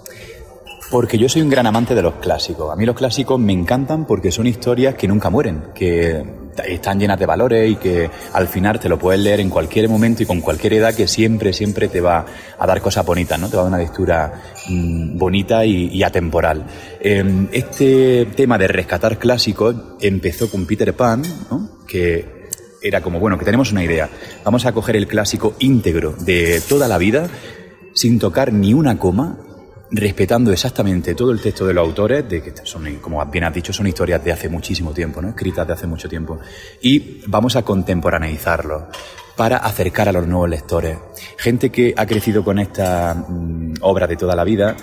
Porque yo soy un gran amante de los clásicos. A mí los clásicos me encantan porque son historias que nunca mueren, que están llenas de valores y que al final te lo puedes leer en cualquier momento y con cualquier edad que siempre, siempre te va a dar cosas bonitas, ¿no? Te va a dar una lectura mm, bonita y, atemporal. Em, este tema de rescatar clásicos empezó con Peter Pan, ¿no? Que era como, bueno, que tenemos una idea. Vamos a coger el clásico íntegro de toda la vida sin tocar ni una coma respetando exactamente todo el texto de los autores, de que son, como bien has dicho, son historias de hace muchísimo tiempo, ¿no? escritas de hace mucho tiempo, y vamos a contemporaneizarlo para acercar a los nuevos lectores. Gente que ha crecido con esta mm, obra de toda la vida,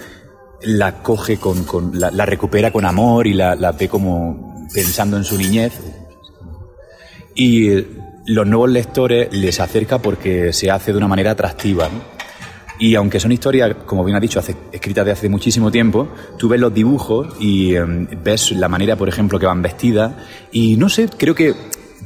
la coge con, con la, recupera con amor y la, la ve como pensando en su niñez. Y los nuevos lectores les acerca porque se hace de una manera atractiva. Y aunque son historias, como bien ha dicho, escritas de hace muchísimo tiempo, tú ves los dibujos y em, ves la manera, por ejemplo, que van vestidas. Y no sé, creo que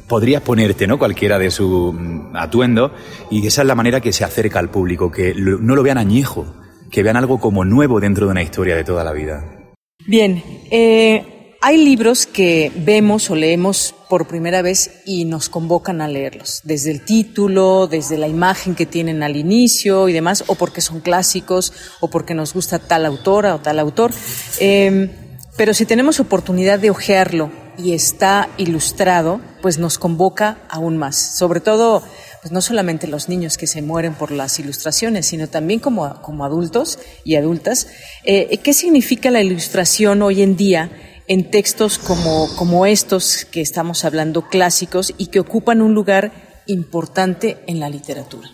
podrías ponerte, ¿no? Cualquiera de su mm, atuendo y esa es la manera que se acerca al público, que no lo vean añejo, que vean algo como nuevo dentro de una historia de toda la vida. Bien, eh, hay libros que vemos o leemos por primera vez y nos convocan a leerlos, desde el título, desde la imagen que tienen al inicio y demás, o porque son clásicos, o porque nos gusta tal autora o tal autor. Em, pero si tenemos oportunidad de hojearlo y está ilustrado, pues nos convoca aún más. Sobre todo, pues no solamente los niños que se mueren por las ilustraciones, sino también como, como adultos y adultas. Eh, ¿Qué significa la ilustración hoy en día? En textos como, como estos que estamos hablando clásicos y que ocupan un lugar importante en la literatura.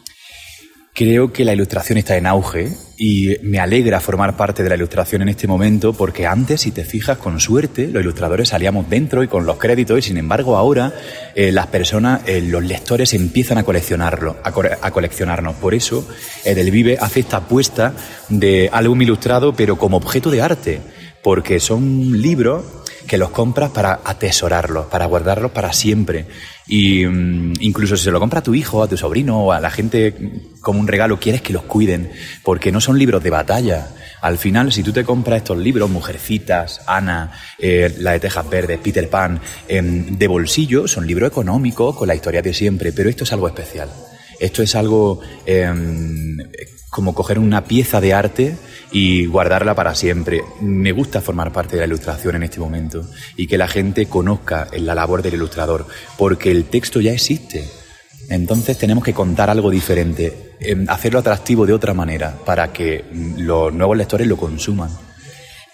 Creo que la ilustración está en auge y me alegra formar parte de la ilustración en este momento porque antes, si te fijas, con suerte, los ilustradores salíamos dentro y con los créditos y sin embargo ahora eh, las personas, eh, los lectores empiezan a coleccionarlo, a, coleccionarnos. Por eso el Vive hace esta apuesta de álbum ilustrado pero como objeto de arte porque son libros que los compras para atesorarlos, para guardarlos para siempre. Y mm, incluso si se lo compra a tu hijo, a tu sobrino o a la gente como un regalo, quieres que los cuiden, porque no son libros de batalla. Al final, si tú te compras estos libros, Mujercitas, Ana, eh, La de Tejas Verdes, Peter Pan, em, de bolsillo, son libros económicos con la historia de siempre, pero esto es algo especial. Esto es algo em, como coger una pieza de arte y guardarla para siempre. Me gusta formar parte de la ilustración en este momento y que la gente conozca la labor del ilustrador, porque el texto ya existe. Entonces tenemos que contar algo diferente, em, hacerlo atractivo de otra manera para que mm, los nuevos lectores lo consuman.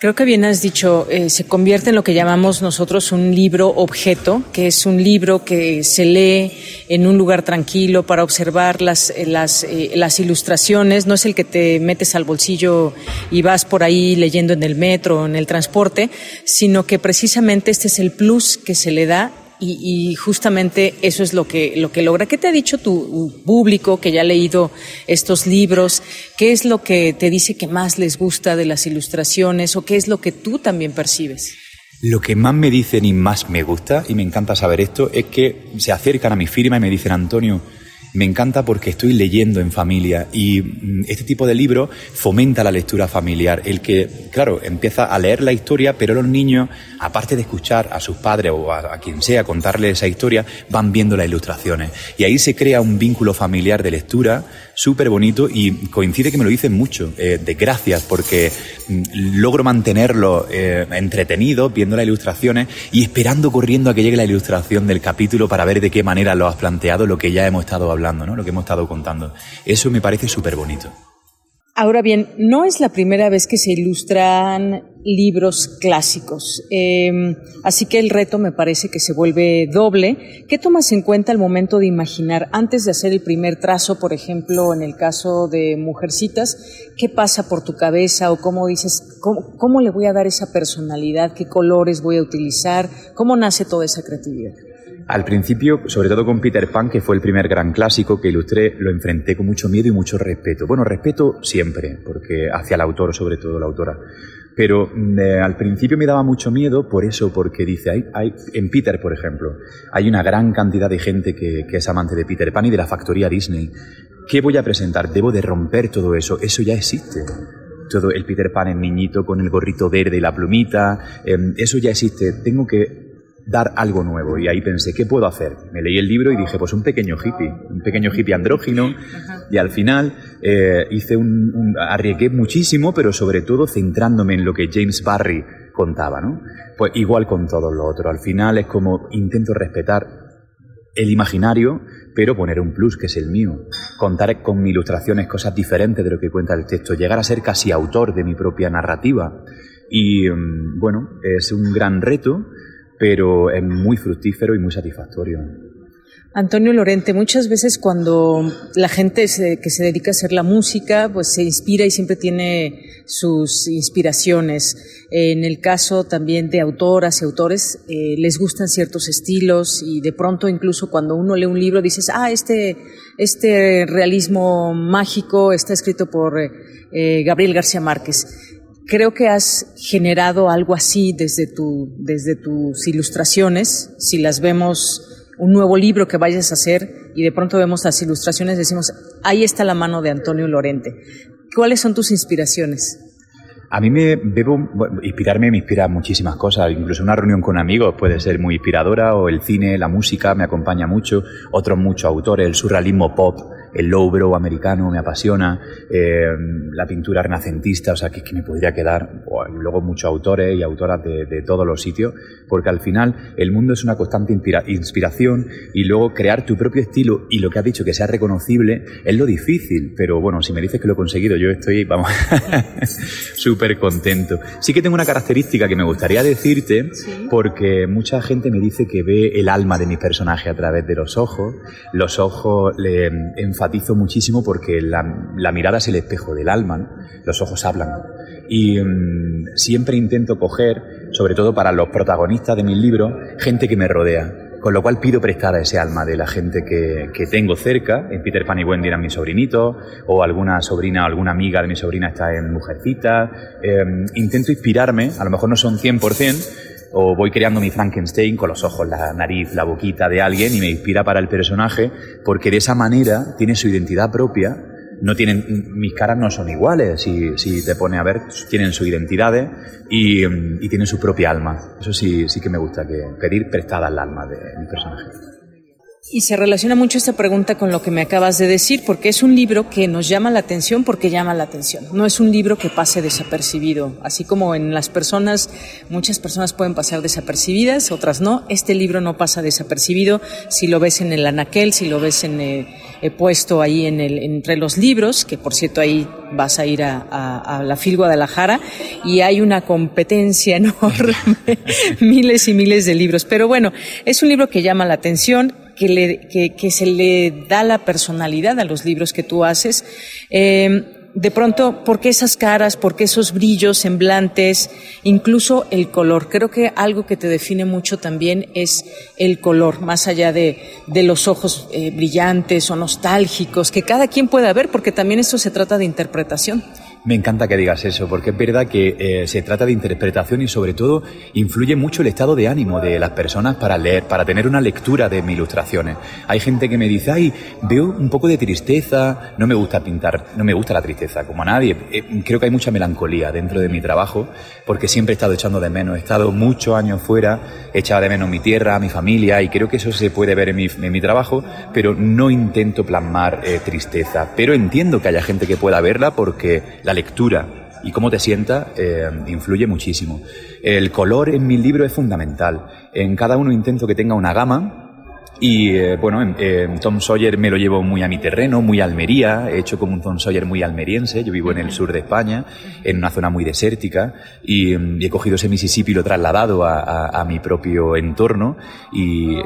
Creo que bien has dicho, eh, se convierte en lo que llamamos nosotros un libro objeto, que es un libro que se lee en un lugar tranquilo para observar las, eh, las, eh, las ilustraciones, no es el que te metes al bolsillo y vas por ahí leyendo en el metro en el transporte, sino que precisamente este es el plus que se le da y, justamente eso es lo que, lo que logra. ¿Qué te ha dicho tu público que ya ha leído estos libros? ¿Qué es lo que te dice que más les gusta de las ilustraciones o qué es lo que tú también percibes? Lo que más me dicen y más me gusta, y me encanta saber esto, es que se acercan a mi firma y me dicen, Antonio, me encanta porque estoy leyendo en familia y mm, este tipo de libro fomenta la lectura familiar. El que, claro, empieza a leer la historia, pero los niños, aparte de escuchar a sus padres o a, quien sea contarle esa historia, van viendo las ilustraciones. Y ahí se crea un vínculo familiar de lectura súper bonito y coincide que me lo dicen mucho. Eh, de gracias porque mm, logro mantenerlo eh, entretenido viendo las ilustraciones y esperando corriendo a que llegue la ilustración del capítulo para ver de qué manera lo has planteado, lo que ya hemos estado hablando, ¿no? lo que hemos estado contando. Eso me parece súper bonito. Ahora bien, no es la primera vez que se ilustran libros clásicos, em, así que el reto me parece que se vuelve doble. ¿Qué tomas en cuenta al momento de imaginar, antes de hacer el primer trazo, por ejemplo, en el caso de Mujercitas, qué pasa por tu cabeza o cómo dices, cómo, cómo le voy a dar esa personalidad, qué colores voy a utilizar, cómo nace toda esa creatividad? Al principio, sobre todo con Peter Pan, que fue el primer gran clásico que ilustré, lo enfrenté con mucho miedo y mucho respeto. Bueno, respeto siempre, porque hacia el autor, sobre todo la autora. Pero mm, eh, al principio me daba mucho miedo por eso, porque dice, hay, hay, en Peter, por ejemplo, hay una gran cantidad de gente que, es amante de Peter Pan y de la factoría Disney. ¿Qué voy a presentar? Debo de romper todo eso. Eso ya existe todo el Peter Pan en niñito con el gorrito verde y la plumita, em, eso ya existe. Tengo que dar algo nuevo. Y ahí pensé, ¿qué puedo hacer? Me leí el libro y dije, pues un pequeño hippie, un pequeño hippie andrógino. Y al final eh, hice un, arriesgué muchísimo, pero sobre todo centrándome en lo que James Barry contaba, ¿no? Pues igual con todo lo otro. Al final es como intento respetar el imaginario, pero poner un plus que es el mío. Contar con mis ilustraciones cosas diferentes de lo que cuenta el texto. Llegar a ser casi autor de mi propia narrativa. Y mm, bueno, es un gran reto pero es muy fructífero y muy satisfactorio. Antonio Lorente, muchas veces cuando la gente que se dedica a hacer la música, pues se inspira y siempre tiene sus inspiraciones. En el caso también de autoras y autores, eh, les gustan ciertos estilos y de pronto incluso cuando uno lee un libro dices, ah, este, este realismo mágico está escrito por eh, Gabriel García Márquez. Creo que has generado algo así desde, tu, desde tus ilustraciones, si las vemos un nuevo libro que vayas a hacer y de pronto vemos las ilustraciones, decimos, ahí está la mano de Antonio Lorente. ¿Cuáles son tus inspiraciones? A mí me debo inspirarme, me inspira muchísimas cosas. Incluso una reunión con amigos puede ser muy inspiradora, o el cine, la música me acompaña mucho, otros muchos autores, el surrealismo pop el lowbrow americano me apasiona, eh, la pintura renacentista, o sea, que, que me podría quedar, y luego muchos autores y autoras de, todos los sitios, porque al final el mundo es una constante inspiración y luego crear tu propio estilo y lo que has dicho, que sea reconocible, es lo difícil, pero bueno, si me dices que lo he conseguido, yo estoy, vamos, súper contento. Sí que tengo una característica que me gustaría decirte, porque mucha gente me dice que ve el alma de mi personaje a través de los ojos, los ojos le enfatizo muchísimo porque la, mirada es el espejo del alma, los ojos hablan. Y mm, siempre intento coger, sobre todo para los protagonistas de mis libros, gente que me rodea. Con lo cual pido prestada ese alma de la gente que, tengo cerca. En Peter Pan y Wendy eran mis sobrinitos, o alguna sobrina, alguna amiga de mi sobrina está en Mujercita. Em, intento inspirarme, a lo mejor no son 100%, o voy creando mi Frankenstein con los ojos, la nariz, la boquita de alguien y me inspira para el personaje porque de esa manera tiene su identidad propia. No tienen, mis caras no son iguales, si, si te pone a ver, tienen su identidad y, y tienen su propia alma. Eso sí, sí que me gusta, que pedir prestada el alma de mi personaje. Y se relaciona mucho esta pregunta con lo que me acabas de decir, porque es un libro que nos llama la atención porque llama la atención. No es un libro que pase desapercibido. Así como en las personas, muchas personas pueden pasar desapercibidas, otras no. Este libro no pasa desapercibido si lo ves en el anaquel, si lo ves en el, eh, puesto ahí en el, entre los libros, que por cierto ahí vas a ir a, a la FIL Guadalajara, y hay una competencia enorme, miles y miles de libros. Pero bueno, es un libro que llama la atención que, le, que, se le da la personalidad a los libros que tú haces. Eh, de pronto, ¿por qué esas caras? ¿Por qué esos brillos, semblantes? Incluso el color. Creo que algo que te define mucho también es el color, más allá de, de los ojos eh, brillantes o nostálgicos, que cada quien pueda ver, porque también esto se trata de interpretación. Me encanta que digas eso, porque es verdad que eh, se trata de interpretación y sobre todo influye mucho el estado de ánimo de las personas para leer, para tener una lectura de mis ilustraciones. Hay gente que me dice, ay, veo un poco de tristeza, no me gusta pintar, no me gusta la tristeza, como a nadie. Eh, creo que hay mucha melancolía dentro de mi trabajo, porque siempre he estado echando de menos, he estado muchos años fuera, he de menos mi tierra, mi familia, y creo que eso se puede ver en mi, en mi trabajo, pero no intento plasmar eh, tristeza. Pero entiendo que haya gente que pueda verla porque la lectura y cómo te sientas eh, influye muchísimo. El color en mi libro es fundamental. En cada uno intento que tenga una gama. Y eh, bueno, en, Tom Sawyer me lo llevo muy a mi terreno, muy Almería. He hecho como un Tom Sawyer muy almeriense. Yo vivo en el sur de España, en una zona muy desértica. Y, he cogido ese Mississippi y lo he trasladado a, a mi propio entorno. Y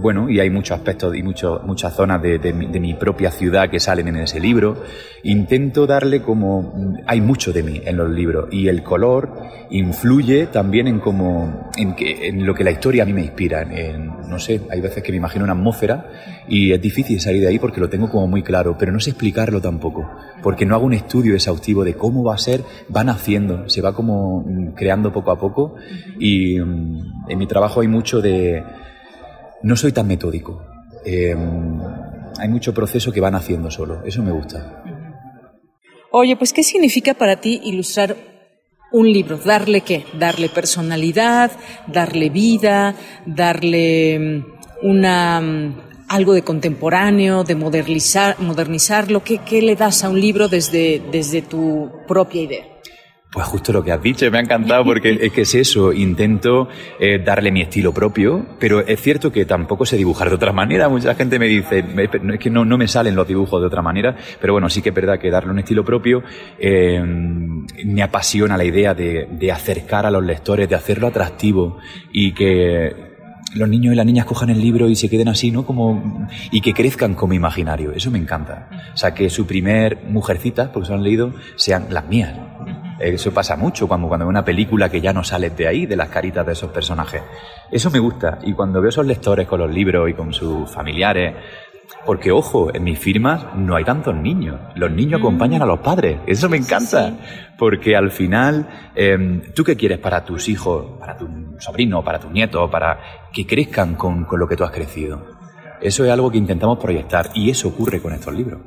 bueno, y hay muchos aspectos y muchas zonas de, mi, propia ciudad que salen en ese libro. Intento darle como... Hay mucho de mí en los libros y el color influye también en, como, en, que, en lo que la historia a mí me inspira. No sé, hay veces que me imagino una atmósfera y es difícil salir de ahí porque lo tengo como muy claro, pero no sé explicarlo tampoco, porque no hago un estudio exhaustivo de cómo va a ser, van haciendo, se va como creando poco a poco y mm, en mi trabajo hay mucho de no soy tan metódico. Eh, hay mucho proceso que van haciendo solo. Eso me gusta. Oye, pues ¿qué significa para ti ilustrar un libro? ¿Darle qué? Darle personalidad, darle vida, darle mm, una mm, algo de contemporáneo, de modernizar, modernizarlo. ¿Qué, ¿Qué le das a un libro desde, desde tu propia idea? Pues justo lo que has dicho, me ha encantado porque es que es eso, intento eh, darle mi estilo propio, pero es cierto que tampoco sé dibujar de otra manera. Mucha gente me dice, es que no, no me salen los dibujos de otra manera, pero bueno, sí que es verdad que darle un estilo propio eh, me apasiona la idea de, de acercar a los lectores, de hacerlo atractivo y que los niños y las niñas cojan el libro y se queden así, ¿no? Como, y que crezcan como imaginario. Eso me encanta. O sea, que su primer mujercita, porque se han leído, sean las mías. Eso pasa mucho cuando, cuando veo una película que ya no sales de ahí, de las caritas de esos personajes. Eso me gusta. Y cuando veo esos lectores con los libros y con sus familiares, porque, ojo, en mis firmas no hay tantos niños. Los niños Mm. acompañan a los padres. Eso me encanta. Porque al final, em, ¿tú qué quieres para tus hijos, para tu sobrino, para tus nietos, para que crezcan con, con lo que tú has crecido? Eso es algo que intentamos proyectar y eso ocurre con estos libros.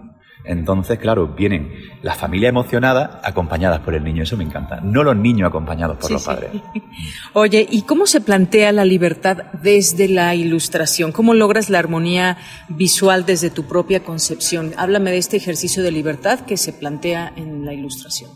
Entonces, claro, vienen las familias emocionadas acompañadas por el niño. Eso me encanta. No los niños acompañados por Sí, los sí. padres. Oye, ¿y cómo se plantea la libertad desde la ilustración? ¿Cómo logras la armonía visual desde tu propia concepción? Háblame de este ejercicio de libertad que se plantea en la ilustración.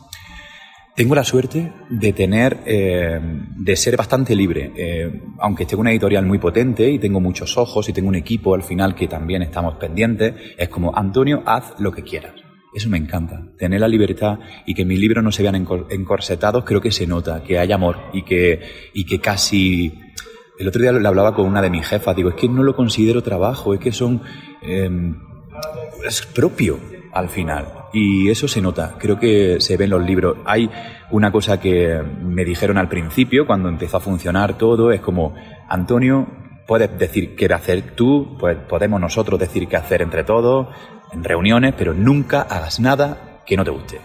Tengo la suerte de tener, eh, de ser bastante libre, eh, aunque tengo una editorial muy potente y tengo muchos ojos y tengo un equipo al final que también estamos pendientes, es como, Antonio, haz lo que quieras. Eso me encanta, tener la libertad y que mis libros no se vean encor- encorsetados, creo que se nota, que hay amor y que, y que casi... El otro día le hablaba con una de mis jefas, digo, es que no lo considero trabajo, es que son... eh, es propio al final. Y eso se nota, creo que se ve en los libros. Hay una cosa que me dijeron al principio, cuando empezó a funcionar todo, es como, Antonio, puedes decir qué hacer tú, pues podemos nosotros decir qué hacer entre todos, en reuniones, pero nunca hagas nada que no te guste.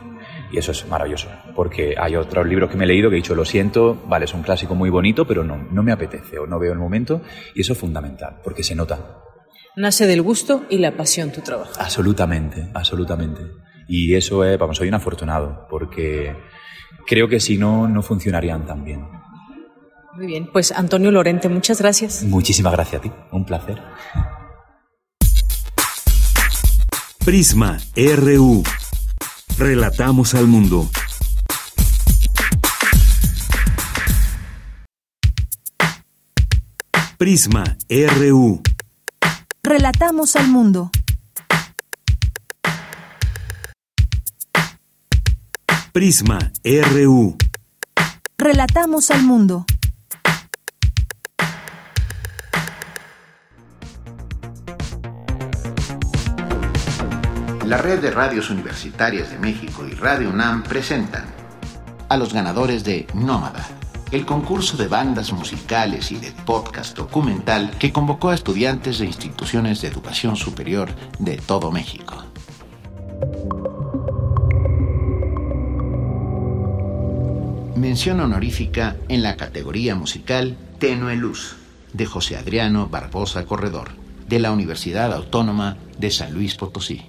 Y eso es maravilloso, porque hay otros libros que me he leído que he dicho, lo siento, vale, es un clásico muy bonito, pero no, no me apetece o no veo el momento, y eso es fundamental, porque se nota. Nace del gusto y la pasión tu trabajo. Absolutamente, absolutamente. Y eso es, vamos, soy un afortunado, porque creo que si no, no funcionarían tan bien. Muy bien, pues Antonio Lorente, muchas gracias. Muchísimas gracias a ti, un placer. Prisma RU. Relatamos al mundo. Prisma RU. Relatamos al mundo. Prisma RU. Relatamos al mundo. La red de radios universitarias de México y Radio UNAM presentan a los ganadores de Nómada, el concurso de bandas musicales y de podcast documental que convocó a estudiantes de instituciones de educación superior de todo México. Mención honorífica en la categoría musical Tenue Luz de José Adriano Barbosa Corredor de la Universidad Autónoma de San Luis Potosí.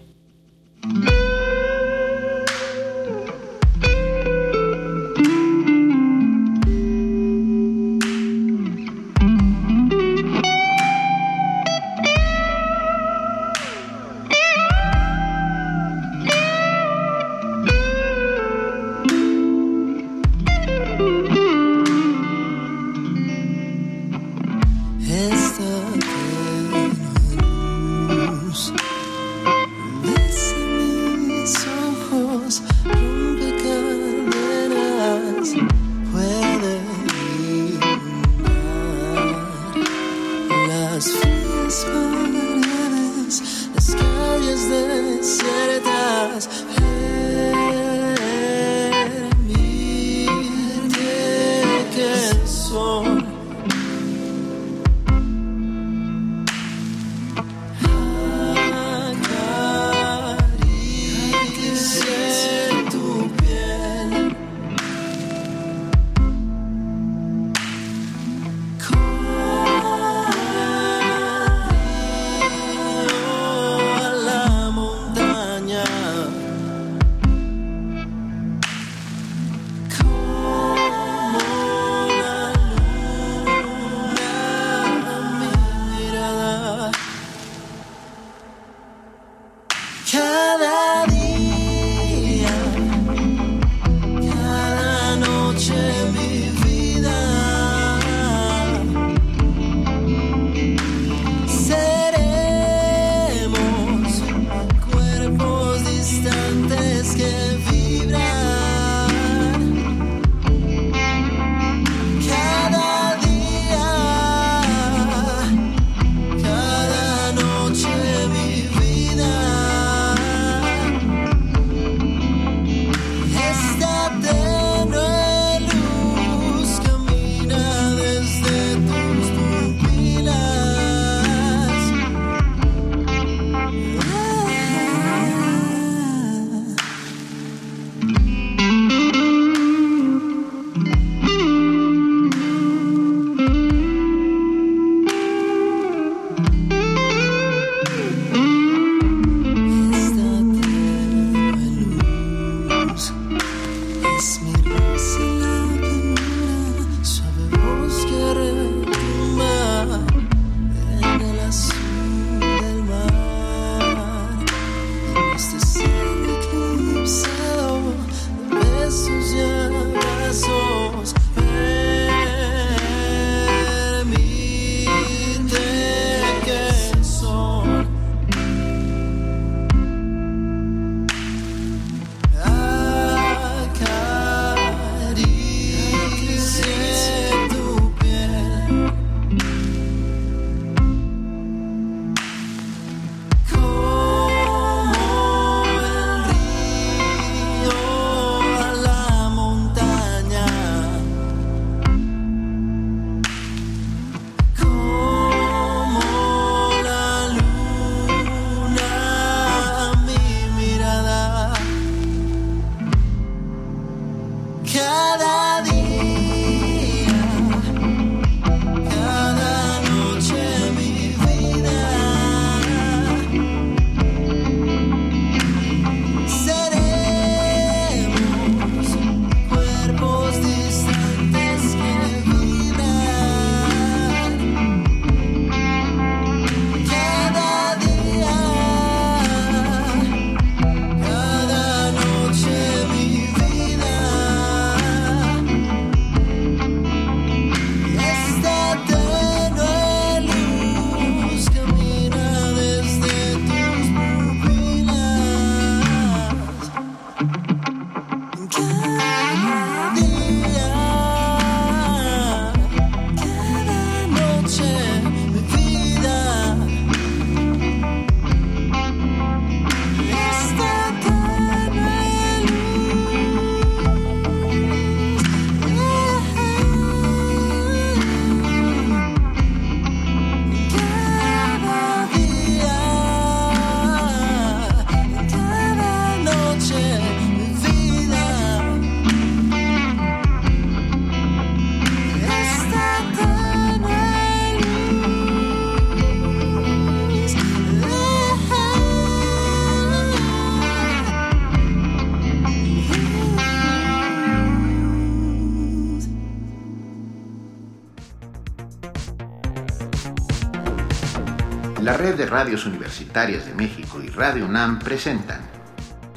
De radios universitarias de México y Radio UNAM presentan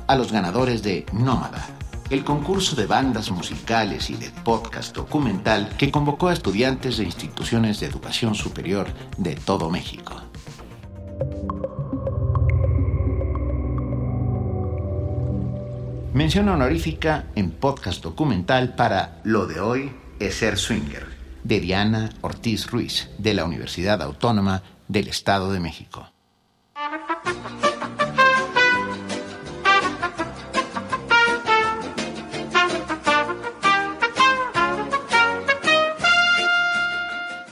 a los ganadores de Nómada, el concurso de bandas musicales y de podcast documental que convocó a estudiantes de instituciones de educación superior de todo México. Mención honorífica en podcast documental para Lo de hoy es ser swinger, de Diana Ortiz Ruiz, de la Universidad Autónoma del Estado de México.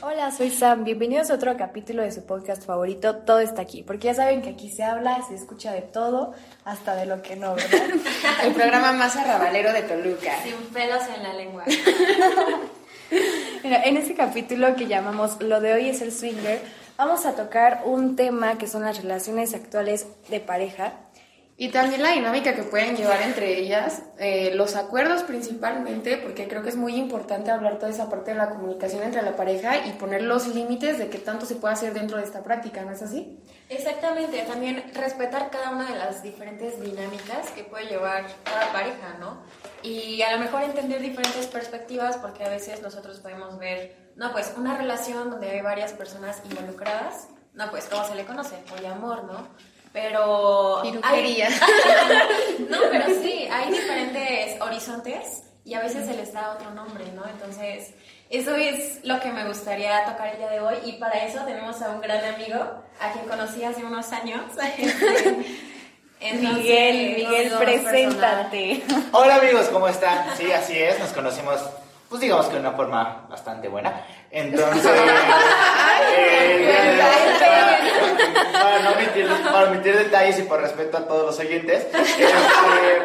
Hola, soy Sam. Bienvenidos a otro capítulo de su podcast favorito, Todo está aquí. Porque ya saben que aquí se habla, se escucha de todo, hasta de lo que no, ¿verdad? El programa más arrabalero de Toluca. Sin pelos en la lengua. Mira, en este capítulo que llamamos Lo de hoy es el swinger, vamos a tocar un tema que son las relaciones actuales de pareja. Y también la dinámica que pueden llevar entre ellas, eh, los acuerdos principalmente, porque creo que es muy importante hablar toda esa parte de la comunicación entre la pareja y poner los límites de qué tanto se puede hacer dentro de esta práctica, ¿no es así? Exactamente, también respetar cada una de las diferentes dinámicas que puede llevar cada pareja, ¿no? Y a lo mejor entender diferentes perspectivas, porque a veces nosotros podemos ver, no, pues una relación donde hay varias personas involucradas, no, pues, ¿cómo se le conoce? Poliamor, ¿no? Pero... Hay- no, pero sí, hay diferentes horizontes y a veces se les da otro nombre, ¿no? Entonces, eso es lo que me gustaría tocar el día de hoy y para eso tenemos a un gran amigo, a quien conocí hace unos años. Entonces, Miguel, Miguel, preséntate. Hola amigos, ¿cómo están? Sí, así es, nos conocimos, pues digamos que de una forma bastante buena. Entonces, eh, para, no omitir, para omitir detalles y por respeto a todos los oyentes, este,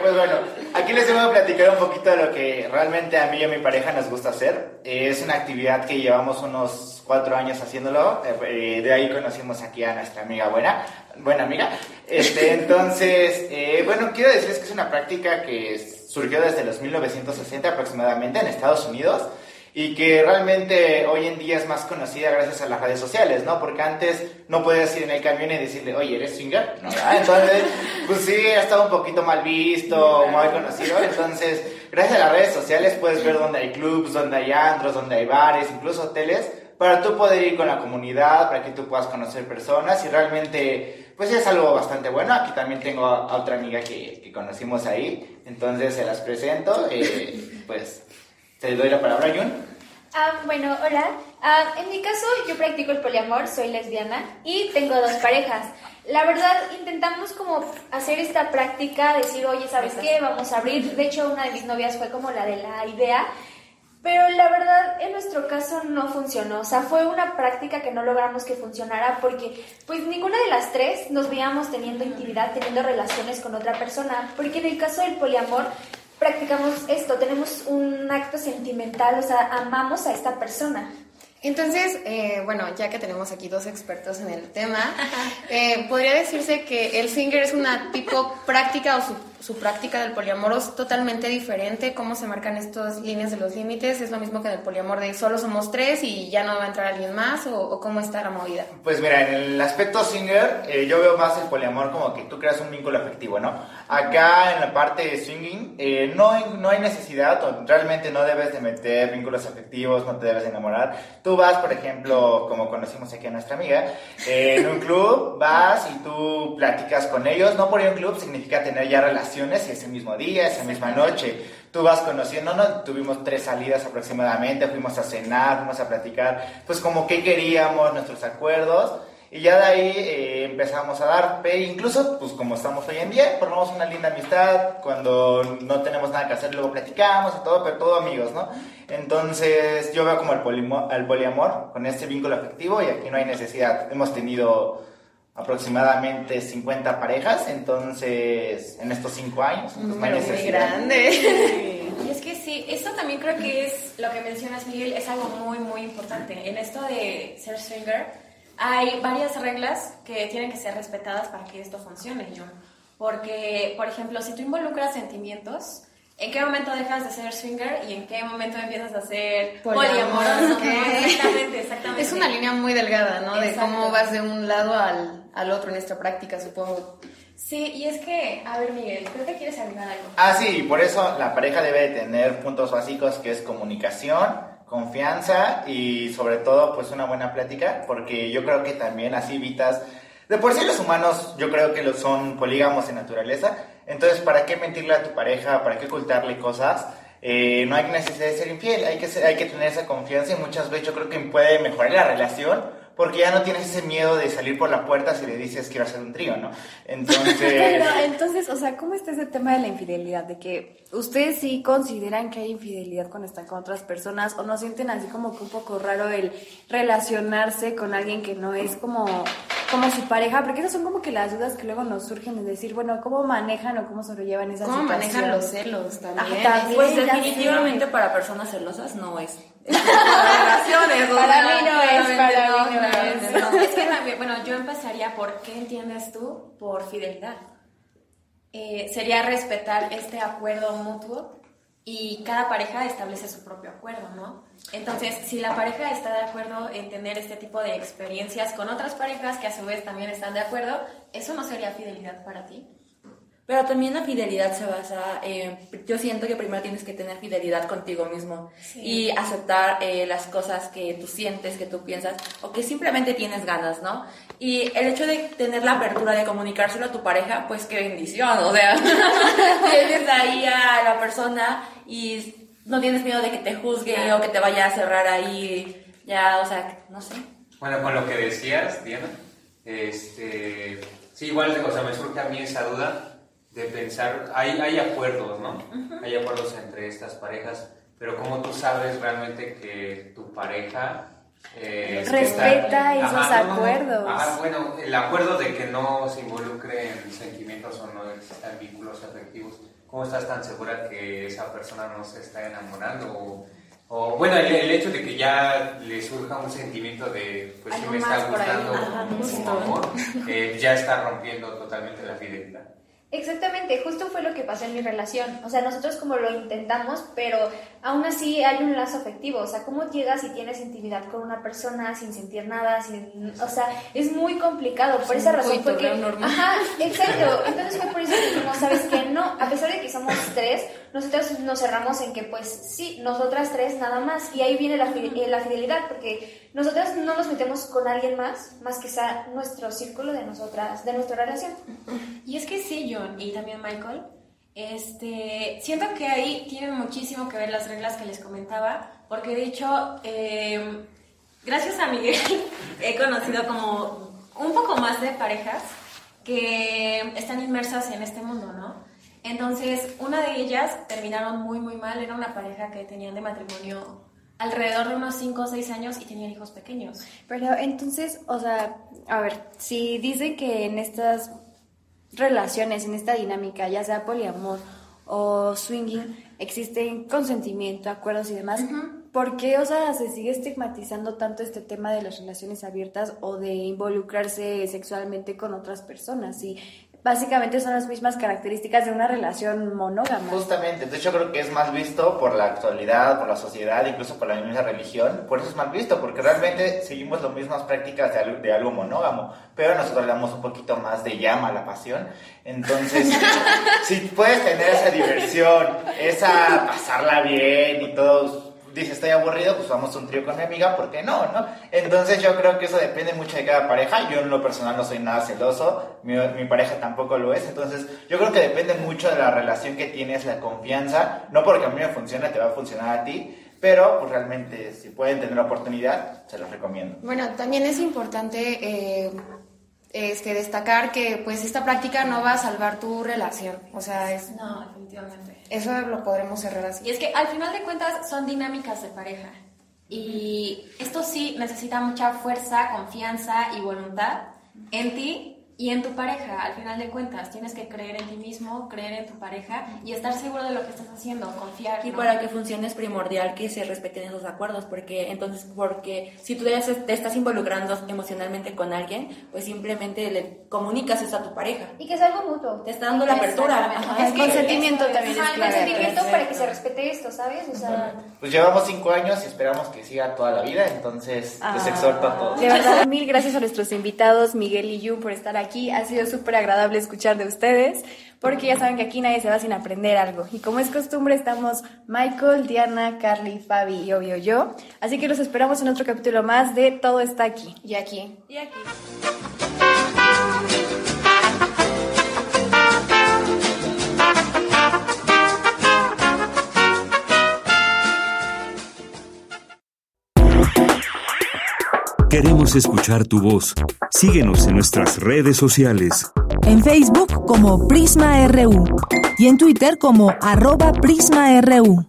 pues bueno, aquí les voy a platicar un poquito de lo que realmente a mí y a mi pareja nos gusta hacer. Eh, es una actividad que llevamos unos cuatro años haciéndolo, eh, de ahí conocimos aquí a nuestra amiga buena, buena amiga. Este, entonces, eh, bueno, quiero decirles que es una práctica que surgió desde los 1960 aproximadamente en Estados Unidos y que realmente hoy en día es más conocida gracias a las redes sociales, ¿no? Porque antes no podías ir en el camión y decirle, oye, ¿eres swinger? ¿No? ¿verdad? Entonces, pues sí, ha estado un poquito mal visto, muy conocido. Entonces, gracias a las redes sociales puedes ver dónde hay clubs, dónde hay antros, dónde hay bares, incluso hoteles, para tú poder ir con la comunidad, para que tú puedas conocer personas y realmente, pues es algo bastante bueno. Aquí también tengo a, otra amiga que, que conocimos ahí, entonces se las presento, eh, pues te doy la palabra, Jun. Ah, bueno, hola. Ah, en mi caso, yo practico el poliamor, soy lesbiana y tengo dos parejas. La verdad, intentamos como hacer esta práctica, decir, oye, ¿sabes qué? Vamos a abrir. De hecho, una de mis novias fue como la de la idea. Pero la verdad, en nuestro caso no funcionó. O sea, fue una práctica que no logramos que funcionara porque, pues, ninguna de las tres nos veíamos teniendo intimidad, teniendo relaciones con otra persona. Porque en el caso del poliamor, practicamos esto, tenemos un acto sentimental, o sea, amamos a esta persona. Entonces, eh, bueno, ya que tenemos aquí dos expertos en el tema, eh, podría decirse que el swinger es una tipo práctica o su, su práctica del poliamor es totalmente diferente. ¿Cómo se marcan estas líneas de los límites? ¿Es lo mismo que en el poliamor de solo somos tres y ya no va a entrar alguien más? ¿O, cómo está la movida? Pues mira, en el aspecto swinger, eh, yo veo más el poliamor como que tú creas un vínculo afectivo, ¿no? Acá en la parte de swinging, eh, no, hay, no hay necesidad, realmente no debes de meter vínculos afectivos, no te debes de enamorar. Tú vas, por ejemplo, como conocimos aquí a nuestra amiga, eh, en un club, vas y tú platicas con ellos. No por ir a un club significa tener ya relaciones ese mismo día, esa misma noche. Tú vas conociendo, ¿no? Tuvimos tres salidas aproximadamente, fuimos a cenar, fuimos a platicar, pues como qué queríamos, nuestros acuerdos. Y ya de ahí eh, empezamos a dar, pe- incluso pues como estamos hoy en día, formamos una linda amistad, cuando no tenemos nada que hacer luego platicamos y todo, pero todo amigos, ¿no? Entonces yo veo como el, polimo- el poliamor con este vínculo afectivo y aquí no hay necesidad. Hemos tenido aproximadamente 50 parejas, entonces en estos 5 años, pues no hay Número muy grande. Y es que sí, esto también creo que es lo que mencionas, Miguel, es algo muy, muy importante. En esto de ser swinger, hay varias reglas que tienen que ser respetadas para que esto funcione, John. Porque, por ejemplo, si tú involucras sentimientos, ¿en qué momento dejas de ser swinger y en qué momento empiezas a ser Poliamoroso. Exactamente, exactamente. Es una línea muy delgada, ¿no? De Exacto. cómo vas de un lado al, al otro en esta práctica, supongo. Sí, y es que, a ver Miguel, creo que quieres agregar algo. Ah, sí, por eso la pareja debe de tener puntos básicos que es comunicación, confianza y sobre todo pues una buena plática, porque yo creo que también así evitas... De por sí los humanos yo creo que lo son polígamos en naturaleza, entonces ¿para qué mentirle a tu pareja? ¿Para qué ocultarle cosas? Eh, no hay necesidad de ser infiel, hay que, ser- hay que tener esa confianza y muchas veces yo creo que puede mejorar la relación porque ya no tienes ese miedo de salir por la puerta si le dices quiero hacer un trío, ¿no? Entonces... Pero entonces, o sea, ¿cómo está ese tema de la infidelidad? De que ustedes sí consideran que hay infidelidad cuando están con otras personas o no sienten así como que un poco raro el relacionarse con alguien que no es como, como su pareja, porque esas son como que las dudas que luego nos surgen de decir, bueno, ¿cómo manejan o cómo sobrellevan esa ¿Cómo situación? manejan los celos también? Ah, también, Pues definitivamente para personas celosas no es. Es relaciones, Para mí no es, para mí no es. no. Es que también, bueno, yo empezaría por qué entiendes tú por fidelidad. Eh, sería respetar este acuerdo mutuo y cada pareja establece su propio acuerdo, ¿no? Entonces, si la pareja está de acuerdo en tener este tipo de experiencias con otras parejas que a su vez también están de acuerdo, ¿eso no sería fidelidad para ti? Pero también la fidelidad se basa, eh, yo siento que primero tienes que tener fidelidad contigo mismo y aceptar eh, las cosas que tú sientes, que tú piensas o que simplemente tienes ganas, ¿no? Y el hecho de tener la apertura de comunicárselo a tu pareja, pues qué bendición, o sea, tienes ahí a la persona y no tienes miedo de que te juzgue o que te vaya a cerrar ahí, ya, o sea, no sé. Bueno, con lo que decías, Diana, este, sí, igual, o sea, me surge a mí esa duda de pensar, hay, hay acuerdos, ¿no? Hay acuerdos entre estas parejas, pero ¿cómo tú sabes realmente que tu pareja... eh, Respeta esos Ajá, no, no, no. acuerdos. Ajá, bueno, el acuerdo de que no se involucren sentimientos o no existan vínculos afectivos, ¿cómo estás tan segura que esa persona no se está enamorando? O, o, bueno, el, el hecho de que ya le surja un sentimiento de, pues Algo me está gustando justo. amor, eh, ya está rompiendo totalmente la fidelidad. Exactamente, justo fue lo que pasó en mi relación. O sea, nosotros como lo intentamos, pero aún así hay un lazo afectivo. O sea, ¿cómo llegas y tienes intimidad con una persona sin sentir nada? Sin, o sea, es muy complicado. Por Es esa razón fue que... Ajá, exacto. Entonces fue por eso que dijimos, ¿sabes qué? No, a pesar de que somos tres, nosotros nos cerramos en que, pues, sí, nosotras tres nada más. Y ahí viene la, eh, la fidelidad, porque nosotras no nos metemos con alguien más, más que sea nuestro círculo de nosotras, de nuestra relación. Y es que sí, John, y también Michael, este, siento que ahí tienen muchísimo que ver las reglas que les comentaba, porque de hecho, eh, gracias a Miguel, he conocido como un poco más de parejas que están inmersas en este mundo, ¿no? Entonces, una de ellas terminaron muy, muy mal, era una pareja que tenían de matrimonio alrededor de unos 5 o 6 años y tenían hijos pequeños. Pero entonces, o sea, a ver, si dicen que en estas relaciones, en esta dinámica, ya sea poliamor o swinging, existen consentimiento, acuerdos y demás, ¿por qué, o sea, se sigue estigmatizando tanto este tema de las relaciones abiertas o de involucrarse sexualmente con otras personas? Y básicamente son las mismas características de una relación monógama. Justamente, de hecho creo que es más visto por la actualidad, por la sociedad, incluso por la misma religión, por eso es mal visto, porque realmente seguimos las mismas prácticas de algo, de algo monógamo, pero nosotros le damos un poquito más de llama a la pasión, entonces si puedes tener esa diversión, esa pasarla bien y todo, dice estoy aburrido, pues vamos a un trío con mi amiga, ¿por qué no? no? Entonces yo creo que eso depende mucho de cada pareja, yo en lo personal no soy nada celoso, mi, mi pareja tampoco lo es, entonces yo creo que depende mucho de la relación que tienes, la confianza, no porque a mí me funcione te va a funcionar a ti, pero pues realmente si pueden tener la oportunidad, se los recomiendo. Bueno, también es importante eh, este, destacar que pues esta práctica no va a salvar tu relación. O sea, es, No, definitivamente. Eso lo podremos cerrar así. Y es que al final de cuentas son dinámicas de pareja. Y esto sí necesita mucha fuerza, confianza y voluntad en ti y en tu pareja, al final de cuentas, tienes que creer en ti mismo, creer en tu pareja y estar seguro de lo que estás haciendo, confiar. Y ¿no? para que funcione es primordial que se respeten esos acuerdos, porque entonces, porque si tú ya se- te estás involucrando emocionalmente con alguien, pues simplemente le comunicas eso a tu pareja. Y que es algo mutuo. Te está dando la apertura. Ajá, Es el que consentimiento eso también es el clave. consentimiento para que se respete esto, ¿sabes? O sea, Pues llevamos cinco años y esperamos que siga toda la vida, entonces les exhorto a todos. De verdad, mil gracias a nuestros invitados, Miguel y Yu, por estar Ha sido súper agradable escuchar de ustedes, porque ya saben que aquí nadie se va sin aprender algo. Y como es costumbre, estamos Michael, Diana, Carly, Fabi y obvio yo. Así que los esperamos en otro capítulo más de Todo está aquí. Y aquí. Y aquí. Queremos escuchar tu voz. Síguenos en nuestras redes sociales. En Facebook como Prisma RU y en Twitter como arroba PrismaRU.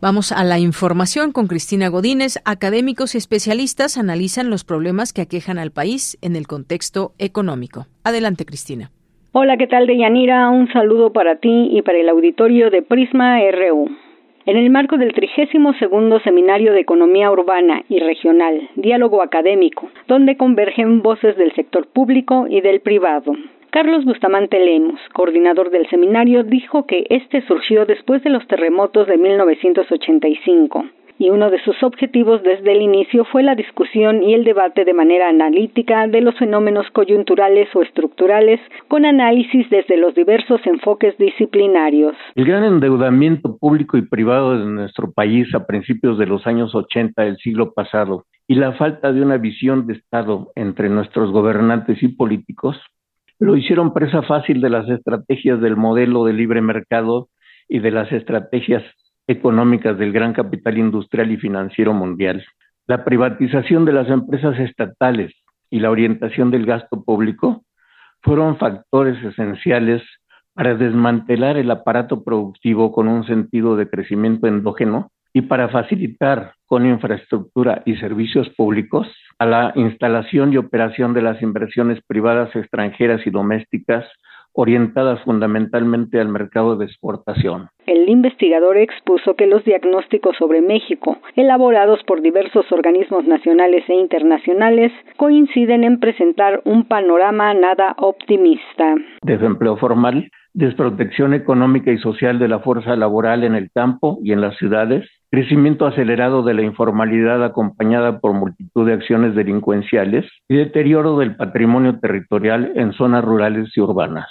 Vamos a la información con Cristina Godínez. Académicos y especialistas analizan los problemas que aquejan al país en el contexto económico. Adelante, Cristina. Hola, ¿qué tal, Deyanira? Un saludo para ti y para el auditorio de Prisma RU. En el marco del 32 Seminario de Economía Urbana y Regional, Diálogo Académico, donde convergen voces del sector público y del privado. Carlos Bustamante Lemos, coordinador del seminario, dijo que este surgió después de los terremotos de 1985 y uno de sus objetivos desde el inicio fue la discusión y el debate de manera analítica de los fenómenos coyunturales o estructurales con análisis desde los diversos enfoques disciplinarios. El gran endeudamiento público y privado de nuestro país a principios de los años 80 del siglo pasado y la falta de una visión de Estado entre nuestros gobernantes y políticos lo hicieron presa fácil de las estrategias del modelo de libre mercado y de las estrategias económicas del gran capital industrial y financiero mundial. La privatización de las empresas estatales y la orientación del gasto público fueron factores esenciales para desmantelar el aparato productivo con un sentido de crecimiento endógeno y para facilitar con infraestructura y servicios públicos a la instalación y operación de las inversiones privadas extranjeras y domésticas orientadas fundamentalmente al mercado de exportación. El investigador expuso que los diagnósticos sobre México, elaborados por diversos organismos nacionales e internacionales, coinciden en presentar un panorama nada optimista. Desempleo formal, desprotección económica y social de la fuerza laboral en el campo y en las ciudades, crecimiento acelerado de la informalidad acompañada por multitud de acciones delincuenciales y deterioro del patrimonio territorial en zonas rurales y urbanas.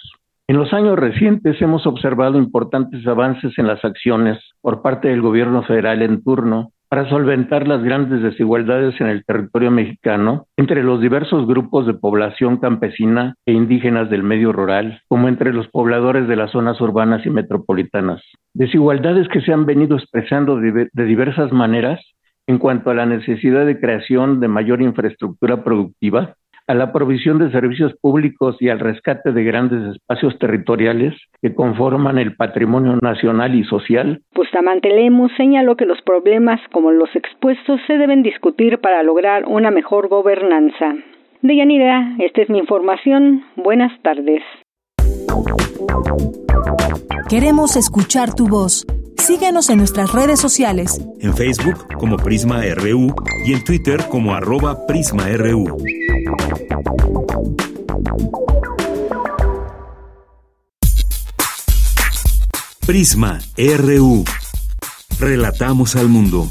En los años recientes hemos observado importantes avances en las acciones por parte del gobierno federal en turno para solventar las grandes desigualdades en el territorio mexicano entre los diversos grupos de población campesina e indígenas del medio rural, como entre los pobladores de las zonas urbanas y metropolitanas. Desigualdades que se han venido expresando de diversas maneras en cuanto a la necesidad de creación de mayor infraestructura productiva, a la provisión de servicios públicos y al rescate de grandes espacios territoriales que conforman el patrimonio nacional y social. Bustamante Lemus señaló que los problemas como los expuestos se deben discutir para lograr una mejor gobernanza. Deyanira, esta es mi información. Buenas tardes. Queremos escuchar tu voz. Síguenos en nuestras redes sociales. En Facebook como Prisma RU y en Twitter como arroba PrismaRU. Prisma RU. Relatamos al mundo.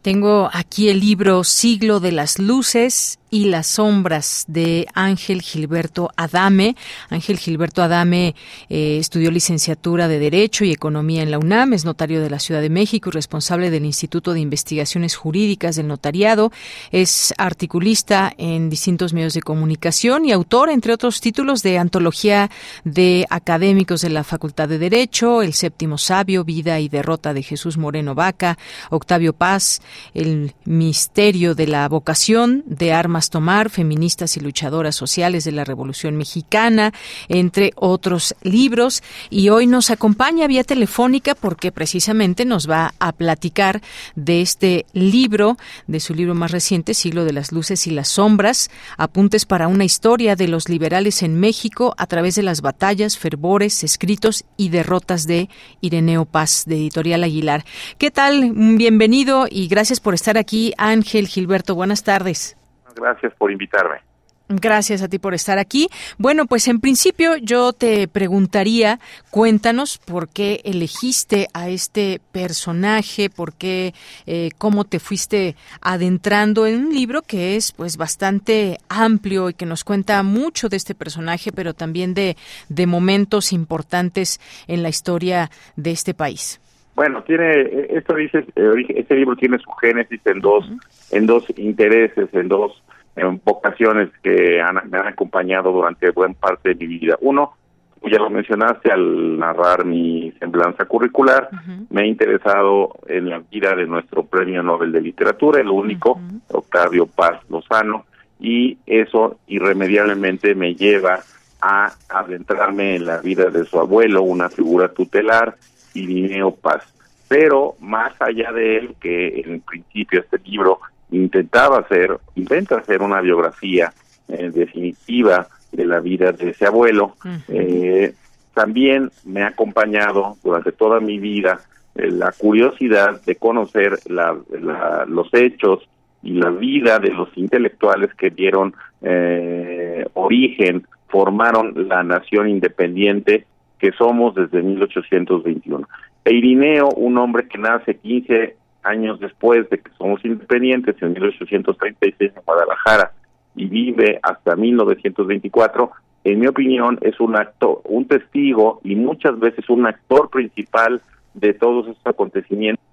Tengo aquí el libro Siglo de las Luces y las sombras de Ángel Gilberto Adame. Ángel Gilberto Adame eh, estudió licenciatura de Derecho y Economía en la UNAM, es notario de la Ciudad de México y responsable del Instituto de Investigaciones Jurídicas del Notariado. Es articulista en distintos medios de comunicación y autor, entre otros títulos, de antología de académicos de la Facultad de Derecho, El Séptimo Sabio, Vida y Derrota de Jesús Moreno Vaca, Octavio Paz, El Misterio de la Vocación, de Armas Tomar, Feministas y luchadoras sociales de la Revolución Mexicana, entre otros libros. Y hoy nos acompaña vía telefónica porque precisamente nos va a platicar de este libro, de su libro más reciente, Siglo de las Luces y las Sombras, apuntes para una historia de los liberales en México a través de las batallas, fervores, escritos y derrotas de Ireneo Paz, de Editorial Aguilar. ¿Qué tal? Bienvenido y gracias por estar aquí, Ángel Gilberto. Buenas tardes. Gracias por invitarme. Gracias a ti por estar aquí. Bueno, pues en principio yo te preguntaría, cuéntanos por qué elegiste a este personaje, por qué, eh, cómo te fuiste adentrando en un libro que es pues bastante amplio y que nos cuenta mucho de este personaje, pero también de, de momentos importantes en la historia de este país. Bueno, tiene esto dice eh, este libro tiene su génesis en dos en dos intereses, en dos en vocaciones que han, me han acompañado durante buena parte de mi vida. Uno, ya lo mencionaste al narrar mi semblanza curricular, me he interesado en la vida de nuestro Premio Nobel de Literatura, el único, Octavio Paz Lozano, y eso irremediablemente me lleva a adentrarme en la vida de su abuelo, una figura tutelar, Irineo Paz. Pero más allá de él, que en principio este libro intentaba hacer, intenta hacer una biografía eh, definitiva de la vida de ese abuelo. Eh, también me ha acompañado durante toda mi vida eh, la curiosidad de conocer la, la- los hechos y la vida de los intelectuales que dieron eh, origen, formaron la nación independiente que somos desde 1821. E Irineo, un hombre que nace 15 años después de que somos independientes, en 1836 en Guadalajara, y vive hasta 1924, en mi opinión es un actor, un testigo y muchas veces un actor principal de todos estos acontecimientos.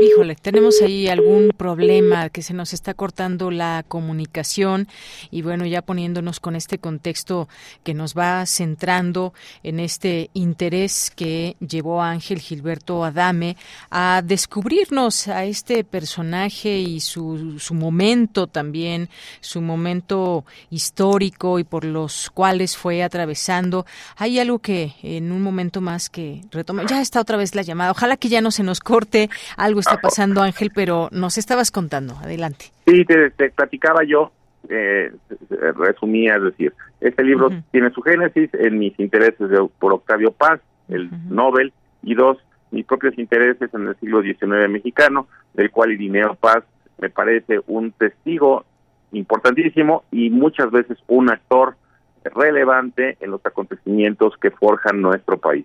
Híjole, tenemos ahí algún problema que se nos está cortando la comunicación y bueno, ya poniéndonos con este contexto que nos va centrando en este interés que llevó a Ángel Gilberto Adame a descubrirnos a este personaje y su, su momento también, su momento histórico y por los cuales fue atravesando. Hay algo que en un momento más que retome. Ya está otra vez la llamada. Ojalá que ya no se nos corte. Algo está pasando, Ángel, pero nos estabas contando. Adelante. Sí, te, te platicaba yo, eh, resumía, es decir, este libro tiene su génesis en mis intereses de- por Octavio Paz, el Nobel, y dos, mis propios intereses en el siglo XIX mexicano, del cual Irineo Paz me parece un testigo importantísimo y muchas veces un actor relevante en los acontecimientos que forjan nuestro país.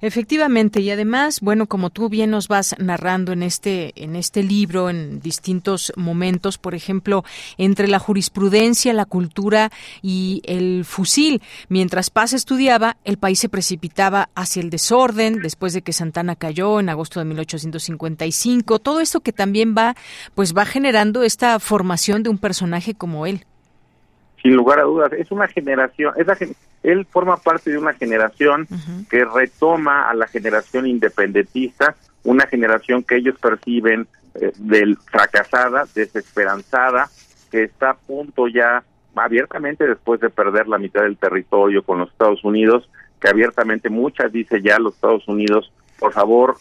Efectivamente, y además, bueno, como tú bien nos vas narrando en este en este libro en distintos momentos, por ejemplo, entre la jurisprudencia, la cultura y el fusil, mientras Paz estudiaba, el país se precipitaba hacia el desorden después de que Santana cayó en agosto de 1855, todo esto que también va pues va generando esta formación de un personaje como él. sin lugar a dudas, es una generación, esa gen- él forma parte de una generación que retoma a la generación independentista, una generación que ellos perciben eh, del fracasada, desesperanzada, que está a punto ya abiertamente después de perder la mitad del territorio con los Estados Unidos, que abiertamente muchas dice ya los Estados Unidos, por favor,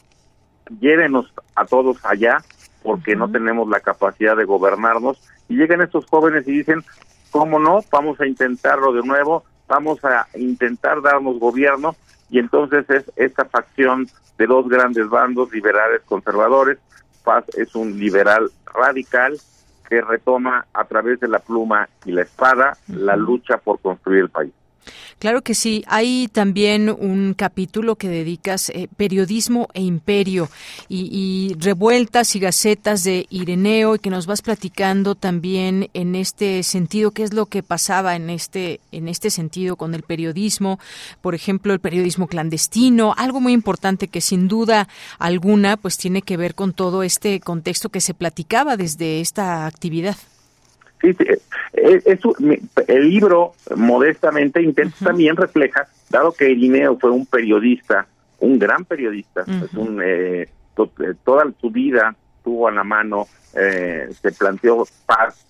llévenos a todos allá porque no tenemos la capacidad de gobernarnos y llegan estos jóvenes y dicen, ¿cómo no? Vamos a intentarlo de nuevo, vamos a intentar darnos gobierno y entonces es esta facción de dos grandes bandos, liberales conservadores, Paz es un liberal radical que retoma a través de la pluma y la espada la lucha por construir el país. Claro que sí. Hay también un capítulo que dedicas eh, periodismo e imperio y, y revueltas y gacetas de Ireneo y que nos vas platicando también en este sentido qué es lo que pasaba en este en este sentido con el periodismo, por ejemplo el periodismo clandestino, algo muy importante que sin duda alguna pues tiene que ver con todo este contexto que se platicaba desde esta actividad. Sí, sí, eh, es un- mi- el libro modestamente intenta también refleja, dado que Irineo fue un periodista, un gran periodista, es un, eh, to- eh, toda su vida tuvo a la mano, eh, se planteó paz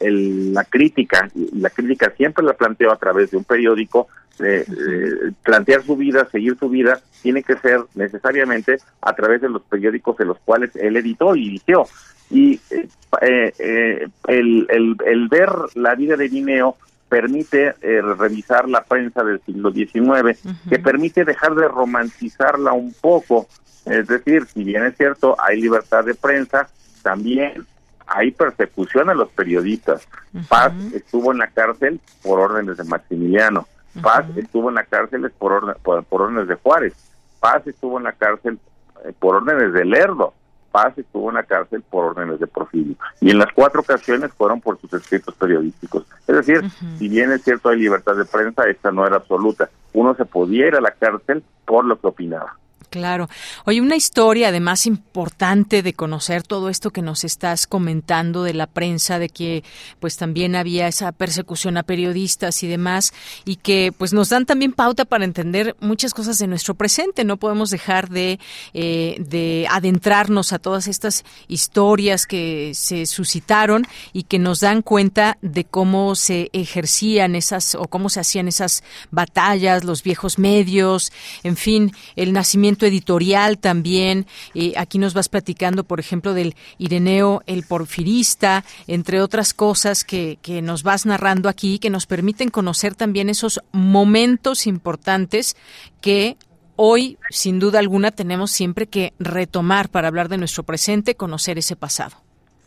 el- la crítica, la crítica siempre la planteó a través de un periódico, eh, eh, plantear su vida, seguir su vida, tiene que ser necesariamente a través de los periódicos en los cuales él editó y dirigió. Y eh, eh, eh, el, el, el ver la vida de Linneo permite eh, revisar la prensa del siglo XIX, que permite dejar de romantizarla un poco. Es decir, si bien es cierto, hay libertad de prensa, también hay persecución a los periodistas. Paz estuvo en la cárcel por órdenes de Maximiliano. Paz estuvo en la cárcel por, orden- por, por órdenes de Juárez. Paz estuvo en la cárcel eh, por órdenes de Lerdo. Paz estuvo en la cárcel por órdenes de Porfirio. Y en las cuatro ocasiones fueron por sus escritos periodísticos. Es decir, si bien es cierto hay libertad de prensa, esta no era absoluta. Uno se podía ir a la cárcel por lo que opinaba. Claro. Oye, una historia además importante de conocer todo esto que nos estás comentando de la prensa, de que pues también había esa persecución a periodistas y demás, y que pues nos dan también pauta para entender muchas cosas de nuestro presente. No podemos dejar de, eh, de adentrarnos a todas estas historias que se suscitaron y que nos dan cuenta de cómo se ejercían esas o cómo se hacían esas batallas, los viejos medios, en fin, el nacimiento editorial también. Eh, aquí nos vas platicando, por ejemplo, del Ireneo el Porfirista, entre otras cosas que, que nos vas narrando aquí, que nos permiten conocer también esos momentos importantes que hoy, sin duda alguna, tenemos siempre que retomar para hablar de nuestro presente, conocer ese pasado.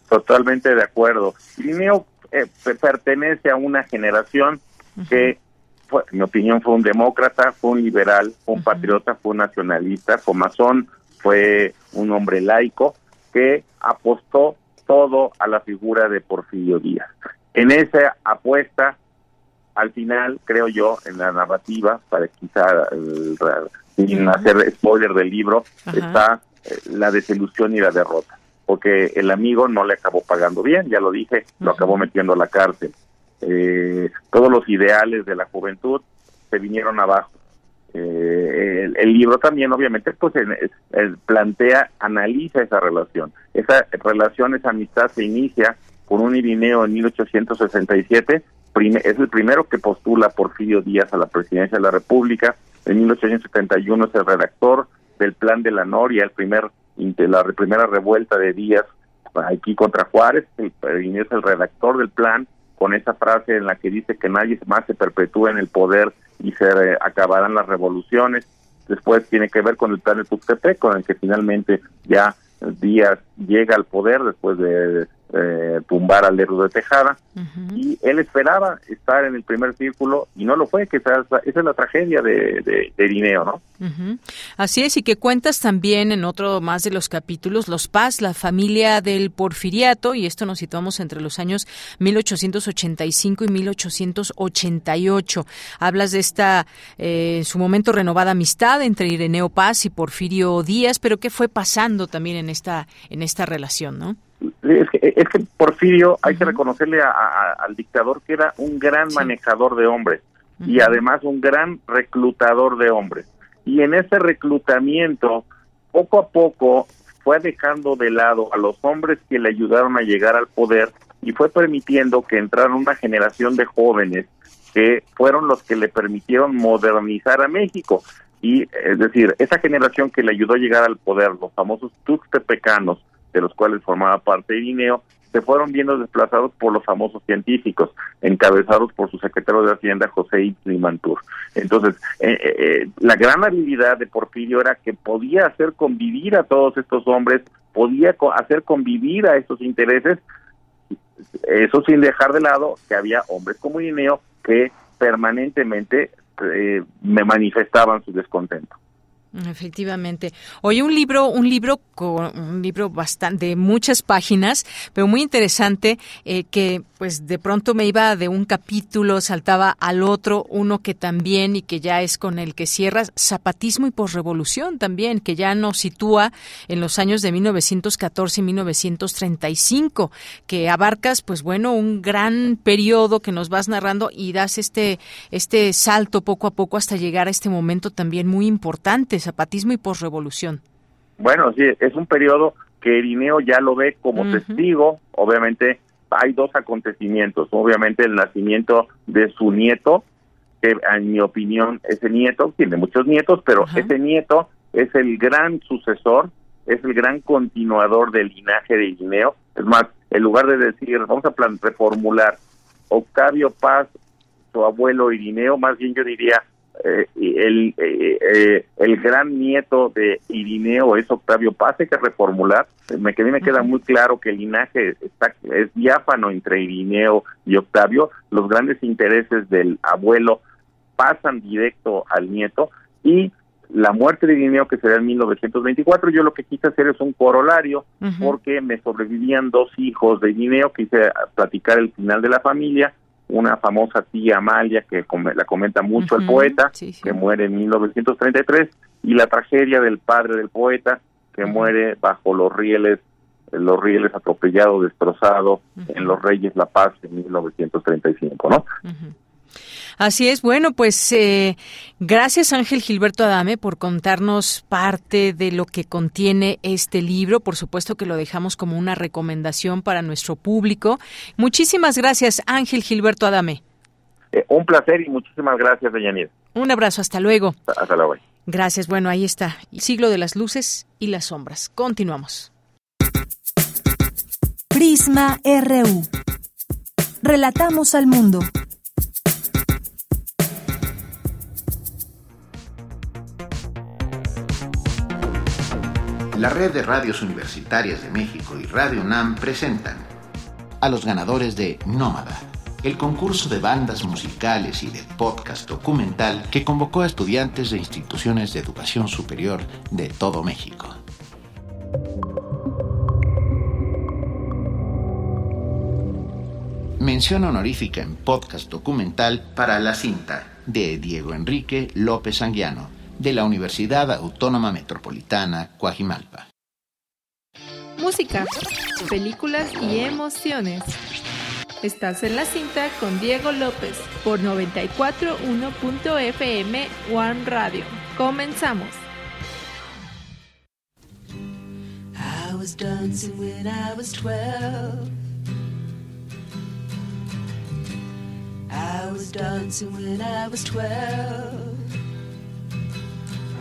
Totalmente de acuerdo. Linneo eh, pe- pertenece a una generación que, fue, en mi opinión, fue un demócrata, fue un liberal, fue un patriota, fue un nacionalista, fue masón, fue un hombre laico que apostó todo a la figura de Porfirio Díaz. En esa apuesta, al final, creo yo, en la narrativa, para quizá eh, sin hacer spoiler del libro, Ajá. está eh, la desilusión y la derrota porque el amigo no le acabó pagando bien, ya lo dije, lo acabó metiendo a la cárcel. Eh, todos los ideales de la juventud se vinieron abajo. Eh, el, libro también, obviamente, pues es- plantea, analiza esa relación. Esa relación, esa amistad se inicia con un Irineo en 1867, prime- es el primero que postula Porfirio Díaz a la presidencia de la República. En 1871 es el redactor del Plan de la Noria, el primer la primera revuelta de Díaz aquí contra Juárez, el, es el redactor del plan con esa frase en la que dice que nadie más se perpetúe en el poder y se eh, acabarán las revoluciones. Después tiene que ver con el plan de Tuxtepec, con el que finalmente ya Díaz llega al poder después de eh, tumbar al de Tejada. Y él esperaba estar en el primer círculo y no lo fue, que esa, esa es la tragedia de, de, de Irineo, ¿no? Ujú. Así es, y que cuentas también en otro más de los capítulos, Los Paz, la familia del porfiriato, y esto nos situamos entre los años 1885 y 1888. Hablas de esta, eh, en su momento, renovada amistad entre Ireneo Paz y Porfirio Díaz, pero ¿qué fue pasando también en esta, en esta relación, no? Es que, es que Porfirio, hay que reconocerle a- a- al dictador que era un gran manejador de hombres y además un gran reclutador de hombres. Y en ese reclutamiento, poco a poco, fue dejando de lado a los hombres que le ayudaron a llegar al poder y fue permitiendo que entrara una generación de jóvenes que fueron los que le permitieron modernizar a México. Y es decir, esa generación que le ayudó a llegar al poder, los famosos tuxtepecanos, de los cuales formaba parte Irineo, se fueron viendo desplazados por los famosos científicos, encabezados por su secretario de Hacienda, José Itzli Mantur. Entonces, eh, eh, eh, la gran habilidad de Porfirio era que podía hacer convivir a todos estos hombres, podía hacer convivir a estos intereses, eso sin dejar de lado que había hombres como Irineo que permanentemente me manifestaban su descontento. Efectivamente. Oye, un libro, un libro con un libro bastante de muchas páginas, pero muy interesante eh, que pues de pronto me iba de un capítulo saltaba al otro, uno que también y que ya es con el que cierras zapatismo y posrevolución también, que ya nos sitúa en los años de 1914 y 1935, que abarcas pues bueno, un gran periodo que nos vas narrando y das este este salto poco a poco hasta llegar a este momento también muy importante zapatismo y posrevolución. Bueno, sí, es un periodo que Irineo ya lo ve como testigo, obviamente hay dos acontecimientos. Obviamente el nacimiento de su nieto, que en mi opinión ese nieto tiene muchos nietos, pero ese nieto es el gran sucesor, es el gran continuador del linaje de Irineo. Es más, en lugar de decir, vamos a plan reformular Octavio Paz, su abuelo Irineo, más bien yo diría eh, el, eh, eh, el gran nieto de Irineo es Octavio Paz, hay que reformular. Me, que a mí me queda muy claro que el linaje está, es diáfano entre Irineo y Octavio. Los grandes intereses del abuelo pasan directo al nieto y la muerte de Irineo que será en 1924, yo lo que quise hacer es un corolario porque me sobrevivían dos hijos de Irineo, quise platicar el final de la familia, una famosa tía Amalia que la comenta mucho el poeta, sí, sí. que muere en 1933, y la tragedia del padre del poeta que muere bajo los rieles los rieles atropellado, destrozado en Los Reyes La Paz en 1935, ¿no? Así es. Bueno, pues eh, gracias Ángel Gilberto Adame por contarnos parte de lo que contiene este libro. Por supuesto que lo dejamos como una recomendación para nuestro público. Muchísimas gracias Ángel Gilberto Adame. Eh, un placer y muchísimas gracias, Deyanir. Un abrazo, hasta luego. Hasta luego. Gracias. Bueno, ahí está. Siglo de las luces y las sombras. Continuamos. Prisma RU. Relatamos al mundo. La red de radios universitarias de México y Radio UNAM presentan a los ganadores de Nómada, el concurso de bandas musicales y de podcast documental que convocó a estudiantes de instituciones de educación superior de todo México. Mención honorífica en podcast documental para La Cinta de Diego Enrique López Anguiano de la Universidad Autónoma Metropolitana Coajimalpa. Música, películas y emociones. Estás en la cinta con Diego López por 941.fm One Radio. Comenzamos. I was dancing when I was 12. I was dancing when I was 12.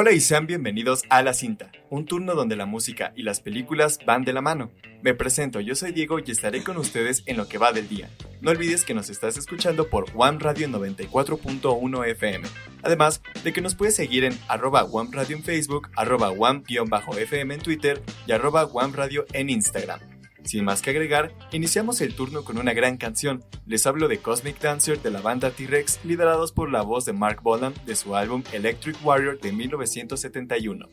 Hola y sean bienvenidos a La Cinta, un turno donde la música y las películas van de la mano. Me presento, yo soy Diego y estaré con ustedes en lo que va del día. No olvides que nos estás escuchando por One Radio 94.1 FM. Además de que nos puedes seguir en arroba One Radio en Facebook, arroba One-FM en Twitter y arroba One Radio en Instagram. Sin más que agregar, iniciamos el turno con una gran canción. Les hablo de Cosmic Dancer de la banda T-Rex, liderados por la voz de Mark Bolan de su álbum Electric Warrior de 1971.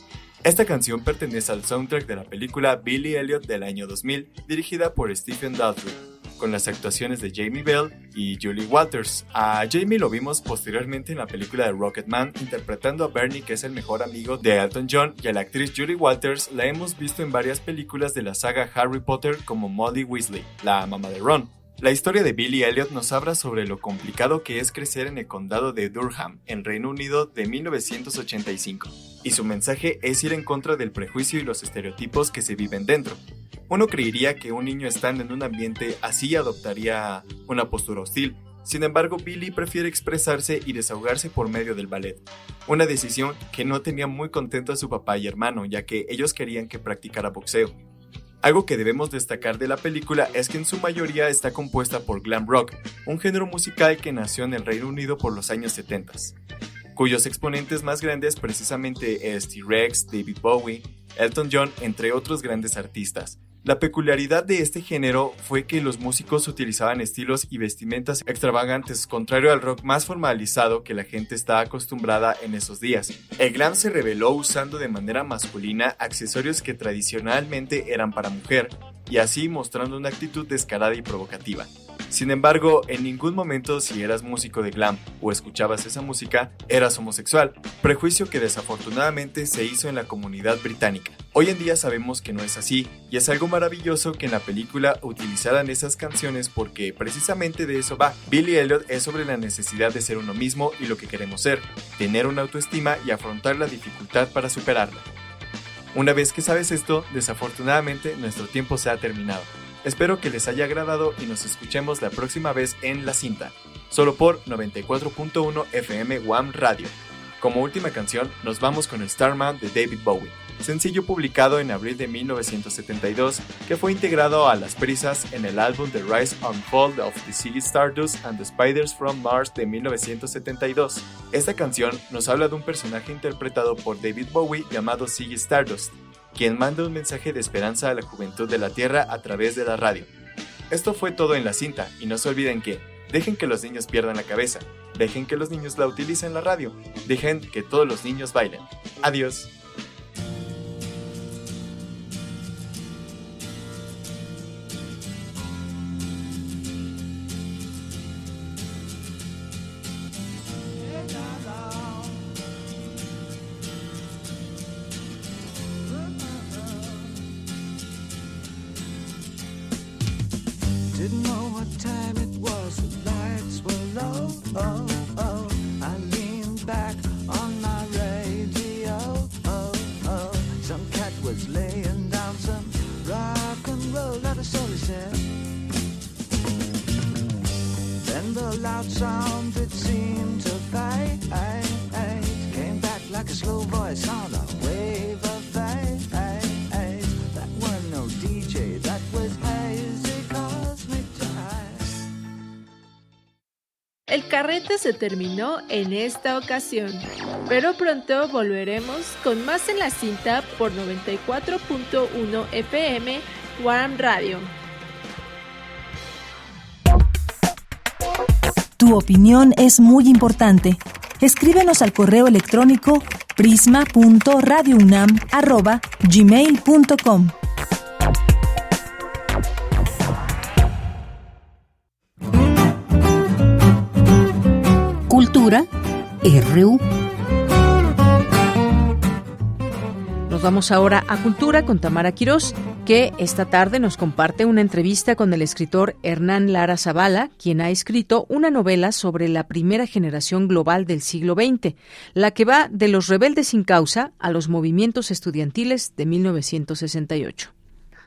Esta canción pertenece al soundtrack de la película Billy Elliot del año 2000, dirigida por Stephen Daldry, con las actuaciones de Jamie Bell y Julie Walters. A Jamie lo vimos posteriormente en la película de Rocketman interpretando a Bernie que es el mejor amigo de Elton John y a la actriz Julie Walters la hemos visto en varias películas de la saga Harry Potter como Molly Weasley, la mamá de Ron. La historia de Billy Elliot nos habla sobre lo complicado que es crecer en el condado de Durham, en Reino Unido, de 1985, y su mensaje es ir en contra del prejuicio y los estereotipos que se viven dentro. Uno creería que un niño estando en un ambiente así adoptaría una postura hostil, sin embargo Billy prefiere expresarse y desahogarse por medio del ballet, una decisión que no tenía muy contento a su papá y hermano, ya que ellos querían que practicara boxeo. Algo que debemos destacar de la película es que en su mayoría está compuesta por glam rock, un género musical que nació en el Reino Unido por los años 70, cuyos exponentes más grandes precisamente es T-Rex, David Bowie, Elton John, entre otros grandes artistas. La peculiaridad de este género fue que los músicos utilizaban estilos y vestimentas extravagantes, contrario al rock más formalizado que la gente está acostumbrada en esos días. El glam se reveló usando de manera masculina accesorios que tradicionalmente eran para mujer, y así mostrando una actitud descarada y provocativa. Sin embargo, en ningún momento si eras músico de glam o escuchabas esa música, eras homosexual, prejuicio que desafortunadamente se hizo en la comunidad británica. Hoy en día sabemos que no es así, y es algo maravilloso que en la película utilizaran esas canciones porque precisamente de eso va. Billy Elliot es sobre la necesidad de ser uno mismo y lo que queremos ser, tener una autoestima y afrontar la dificultad para superarla. Una vez que sabes esto, desafortunadamente nuestro tiempo se ha terminado. Espero que les haya agradado y nos escuchemos la próxima vez en La Cinta, solo por 94.1 FM One Radio. Como última canción, nos vamos con Starman de David Bowie, sencillo publicado en abril de 1972 que fue integrado a las prisas en el álbum The Rise and Fall of the Ziggy Stardust and the Spiders from Mars de 1972. Esta canción nos habla de un personaje interpretado por David Bowie llamado Ziggy Stardust, quien manda un mensaje de esperanza a la juventud de la Tierra a través de la radio. Esto fue todo en la cinta y no se olviden que dejen que los niños pierdan la cabeza, dejen que los niños la utilicen la radio, dejen que todos los niños bailen. Adiós. Se terminó en esta ocasión, pero pronto volveremos con más en la cinta por 94.1 FM One Radio. Tu opinión es muy importante. Escríbenos al correo electrónico prisma.radiounam@gmail.com. Cultura. Nos vamos ahora a Cultura con Tamara Quirós, que esta tarde nos comparte una entrevista con el escritor Hernán Lara Zavala, quien ha escrito una novela sobre la primera generación global del siglo XX, la que va de los rebeldes sin causa a los movimientos estudiantiles de 1968.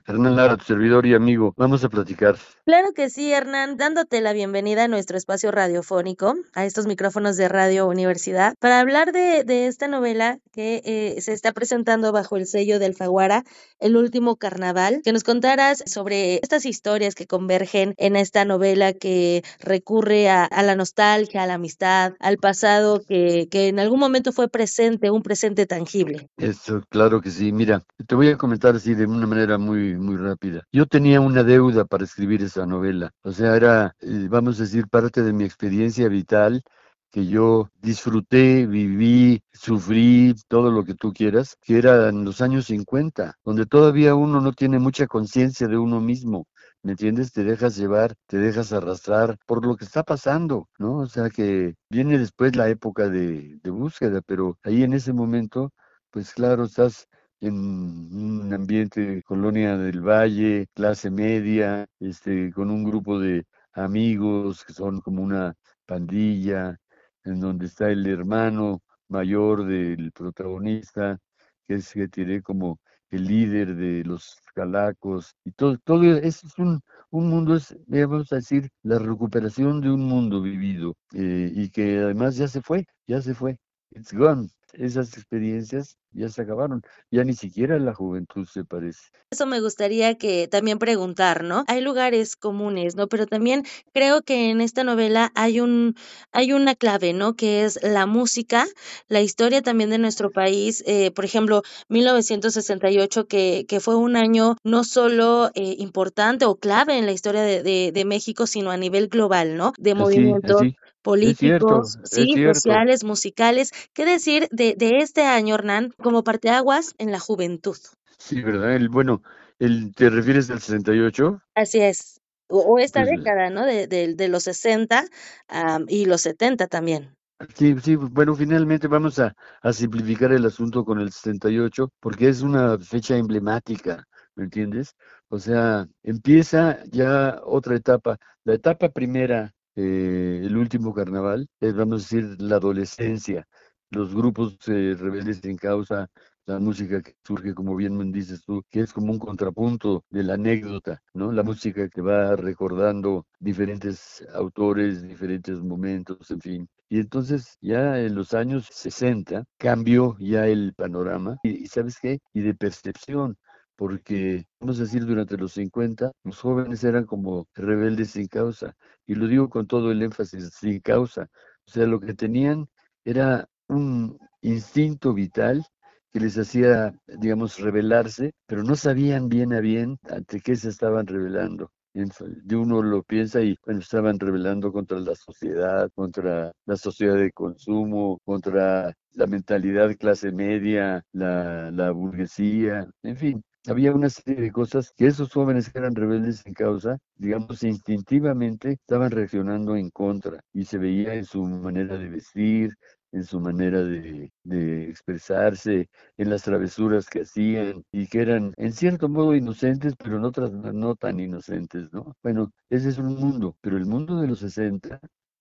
Hernán Lara, tu servidor y amigo, vamos a platicar. Claro que sí, Hernán, dándote la bienvenida a nuestro espacio radiofónico, a estos micrófonos de Radio Universidad, para hablar de, de esta novela que eh, se está presentando bajo el sello del Faguara, El último carnaval, que nos contaras sobre estas historias que convergen en esta novela que recurre a, a la nostalgia, a la amistad, al pasado que, que en algún momento fue presente, un presente tangible. Eso, claro que sí. Mira, te voy a comentar así de una manera muy, muy rápida. Yo tenía una deuda para escribir esa novela. O sea, era, eh, vamos a decir, parte de mi experiencia vital que yo disfruté, viví, sufrí, todo lo que tú quieras, que era en los años 50, donde todavía uno no tiene mucha conciencia de uno mismo. ¿Me entiendes? Te dejas llevar, te dejas arrastrar por lo que está pasando, ¿no? O sea que viene después la época de, de búsqueda, pero ahí en ese momento, pues claro, estás en un ambiente de colonia del valle, clase media, este, con un grupo de amigos que son como una pandilla, en donde está el hermano mayor del protagonista, que es que tiene como el líder de los calacos, y todo, todo eso es un, un mundo, es, vamos a decir, la recuperación de un mundo vivido, eh, y que además ya se fue, ya se fue, it's gone. Esas experiencias ya se acabaron, ya ni siquiera la juventud se parece. Eso me gustaría que también preguntar, ¿no? Hay lugares comunes, ¿no? Pero también creo que en esta novela hay un hay una clave, ¿no? Que es la música, la historia también de nuestro país, eh, por ejemplo, 1968 que que fue un año no solo eh, importante o clave en la historia de, de, de México, sino a nivel global, ¿no? De Así, así. Cierto, políticos, sí, sociales, musicales. ¿Qué decir de, de este año, Hernán, como parteaguas en la juventud? Sí, ¿verdad? El, bueno, el, ¿te refieres al 68? Así es. o, o esta Pues, década, ¿no? De, de, de los 60 am, y los 70 también. Sí, sí, bueno, finalmente vamos a, a simplificar el asunto con el 68, porque es una fecha emblemática, ¿me entiendes? O sea, empieza ya otra etapa. La etapa primera, eh, el último carnaval, es, vamos a decir, la adolescencia, los grupos eh, rebeldes sin causa, la música que surge, como bien dices tú, que es como un contrapunto de la anécdota, ¿no? La música que va recordando diferentes autores, diferentes momentos, en fin. Y entonces ya en los años 60 cambió ya el panorama y, y ¿sabes qué? Y de percepción, porque vamos a decir durante los 50 los jóvenes eran como rebeldes sin causa y lo digo con todo el énfasis, sin causa. O sea, lo que tenían era un instinto vital que les hacía, digamos, rebelarse, pero no sabían bien a bien ante qué se estaban rebelando. De uno lo piensa y bueno, estaban rebelando contra la sociedad, contra la sociedad de consumo, contra la mentalidad clase media, la, la burguesía, en fin. Había una serie de cosas que esos jóvenes que eran rebeldes sin causa, digamos, instintivamente estaban reaccionando en contra y se veía en su manera de vestir, en su manera de, de, expresarse, en las travesuras que hacían y que eran en cierto modo inocentes, pero en otras no tan inocentes, ¿no? Bueno, ese es un mundo, pero el mundo de los 60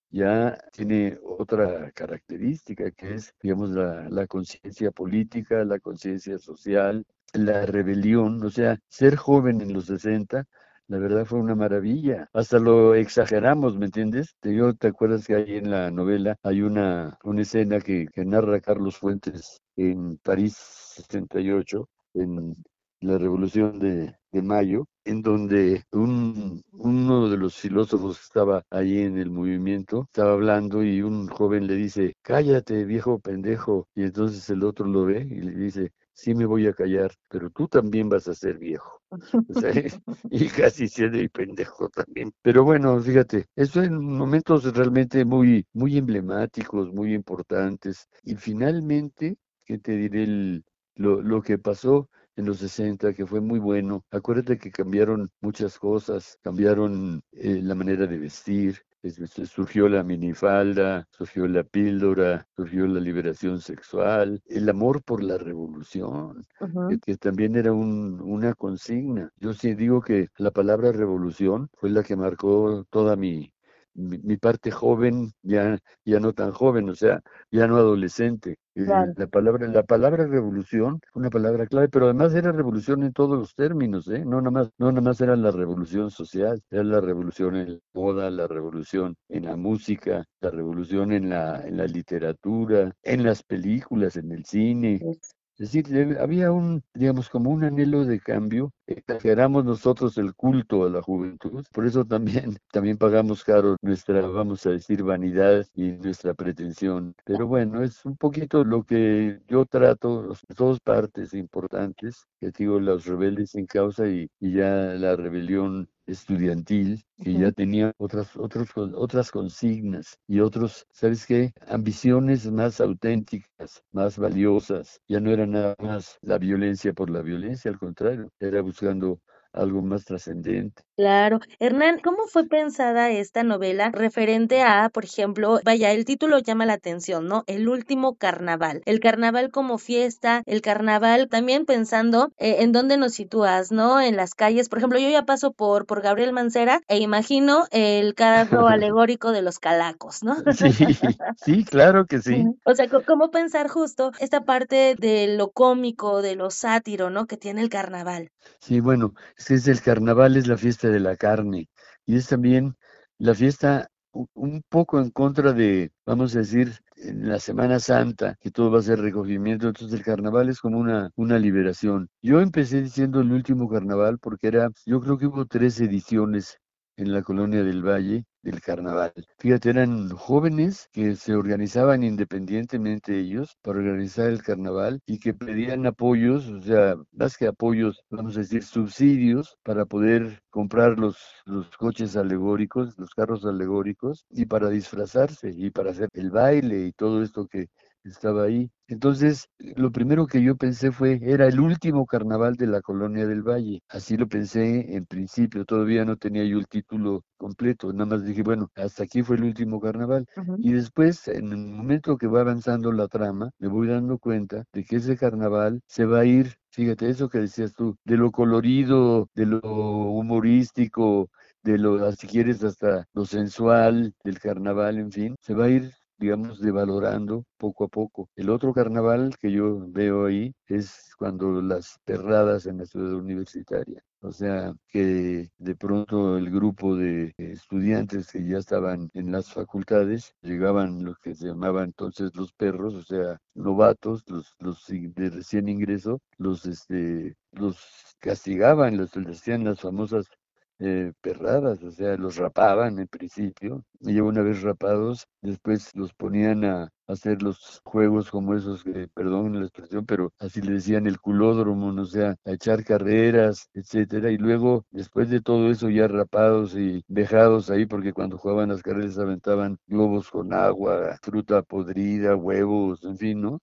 ya tiene otra característica que es, digamos, la, la conciencia política, la conciencia social, la rebelión, o sea, ser joven en los 60 la verdad fue una maravilla. Hasta lo exageramos, ¿me entiendes? Te, yo, ¿Te acuerdas que ahí en la novela hay una, una escena que, que narra Carlos Fuentes en París 68, en la Revolución de, de Mayo, en donde un, uno de los filósofos que estaba ahí en el movimiento estaba hablando y un joven le dice, cállate, viejo pendejo. Y entonces el otro lo ve y le dice, sí me voy a callar, pero tú también vas a ser viejo. Y casi siendo el pendejo también. Pero bueno, fíjate, eso en momentos realmente muy, muy emblemáticos, muy importantes. Y finalmente, ¿qué te diré? El, lo, lo que pasó en los 60, que fue muy bueno. Acuérdate que cambiaron muchas cosas, cambiaron eh, la manera de vestir, surgió la minifalda, surgió la píldora, surgió la liberación sexual, el amor por la revolución, uh -huh. que, que, también era un, una consigna. Yo sí digo que la palabra revolución fue la que marcó toda mi, mi, mi, parte joven, ya, ya no tan joven, o sea, ya no adolescente. Claro. La, palabra, la palabra revolución una palabra clave, pero además era revolución en todos los términos, ¿eh? no, nada más, no nada más era la revolución social, era la revolución en la moda, la revolución en la música, la revolución en la, en la literatura, en las películas, en el cine. Es decir, había un, digamos, como un anhelo de cambio. Exageramos nosotros el culto a la juventud. Por eso también, también pagamos caro nuestra, vamos a decir, vanidad y nuestra pretensión. Pero bueno, es un poquito lo que yo trato, dos partes importantes, que digo, los rebeldes sin causa y, y ya la rebelión estudiantil que uh -huh. ya tenía otras, otros, otras consignas y otros, ¿sabes qué? Ambiciones más auténticas, más valiosas. Ya no era nada más la violencia por la violencia, al contrario, era buscando algo más trascendente. Claro. Hernán, ¿cómo fue pensada esta novela referente a, por ejemplo, vaya, el título llama la atención, ¿no? El último carnaval. El carnaval como fiesta, el carnaval también pensando eh, en dónde nos sitúas, ¿no? En las calles. Por ejemplo, yo ya paso por, por Gabriel Mancera e imagino el carro alegórico de los calacos, ¿no? Sí, sí, claro que sí. O sea, ¿cómo pensar justo esta parte de lo cómico, de lo sátiro, ¿no? Que tiene el carnaval. Sí, bueno, es el carnaval es la fiesta de la carne y es también la fiesta un poco en contra de, vamos a decir, en la Semana Santa, que todo va a ser recogimiento, entonces el carnaval es como una, una liberación. Yo empecé diciendo el último carnaval porque era, yo creo que hubo tres ediciones en la colonia del Valle del carnaval. Fíjate, eran jóvenes que se organizaban independientemente ellos para organizar el carnaval y que pedían apoyos, o sea, más que apoyos, vamos a decir, subsidios para poder comprar los, los coches alegóricos, los carros alegóricos y para disfrazarse y para hacer el baile y todo esto que estaba ahí. Entonces, lo primero que yo pensé fue, era el último carnaval de la Colonia del Valle. Así lo pensé en principio, todavía no tenía yo el título completo, nada más dije, bueno, hasta aquí fue el último carnaval. Y después, en el momento que va avanzando la trama, me voy dando cuenta de que ese carnaval se va a ir, fíjate, eso que decías tú, de lo colorido, de lo humorístico, de lo, si quieres, hasta lo sensual del carnaval, en fin, se va a ir digamos, devalorando poco a poco. El otro carnaval que yo veo ahí es cuando las perradas en la ciudad universitaria. O sea, que de pronto el grupo de estudiantes que ya estaban en las facultades, llegaban los que se llamaban entonces los perros, o sea, novatos, los, los de recién ingreso, los, este, los castigaban, les hacían las famosas eh, perradas, o sea, los rapaban en principio, y una vez rapados, después los ponían a hacer los juegos como esos, que, perdón la expresión, pero así le decían el culódromo, o sea, a echar carreras, etcétera, y luego, después de todo eso, ya rapados y dejados ahí, porque cuando jugaban las carreras aventaban globos con agua, fruta podrida, huevos, en fin, ¿no?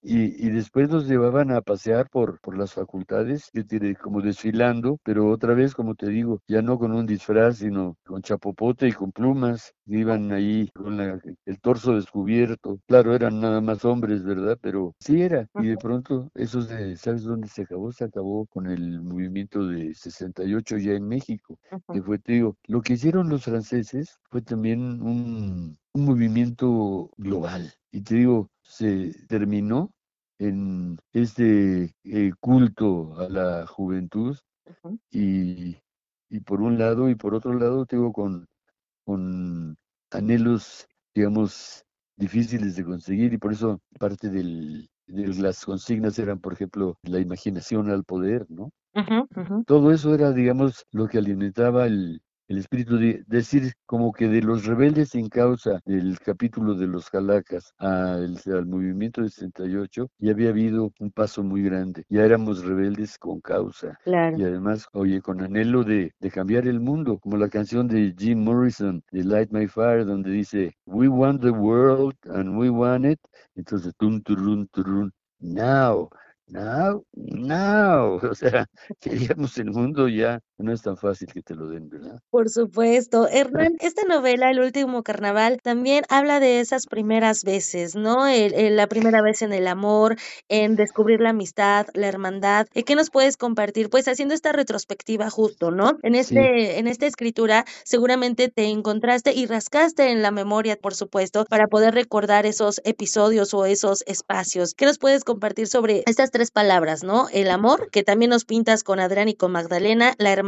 Y, y después los llevaban a pasear por, por las facultades, que tiene como desfilando, pero otra vez, como te digo, ya no con un disfraz, sino con chapopote y con plumas. Iban ahí con la- el torso descubierto. Claro, eran nada más hombres, ¿verdad? Pero sí era. Y de pronto, eso se, ¿sabes dónde se acabó? Se acabó con el movimiento de 68 ya en México, que fue, te digo, lo que hicieron los franceses fue también un, un movimiento global. Y te digo, se terminó en este eh, culto a la juventud y, y por un lado y por otro lado te digo con, con anhelos digamos difíciles de conseguir y por eso parte del, de las consignas eran por ejemplo la imaginación al poder no todo eso era digamos lo que alimentaba el, el espíritu de decir como que de los rebeldes sin causa del capítulo de los Calacas al, al movimiento de 68 ya había habido un paso muy grande, ya éramos rebeldes con causa. Claro. y además, oye, con anhelo de, de cambiar el mundo, como la canción de Jim Morrison de Light My Fire donde dice We want the world and we want it, entonces tum turun turun now Now, now, o sea, queríamos el mundo ya, no es tan fácil que te lo den, ¿verdad? Por supuesto. Hernán, esta novela, El último carnaval, también habla de esas primeras veces, ¿no? El- el- la primera vez en el amor, en descubrir la amistad, la hermandad. ¿Qué nos puedes compartir? Pues haciendo esta retrospectiva justo, ¿no? En Sí. este, en esta escritura seguramente te encontraste y rascaste en la memoria, por supuesto, para poder recordar esos episodios o esos espacios. ¿Qué nos puedes compartir sobre estas tres palabras, ¿no? El amor, que también nos pintas con Adrián y con Magdalena, la hermandad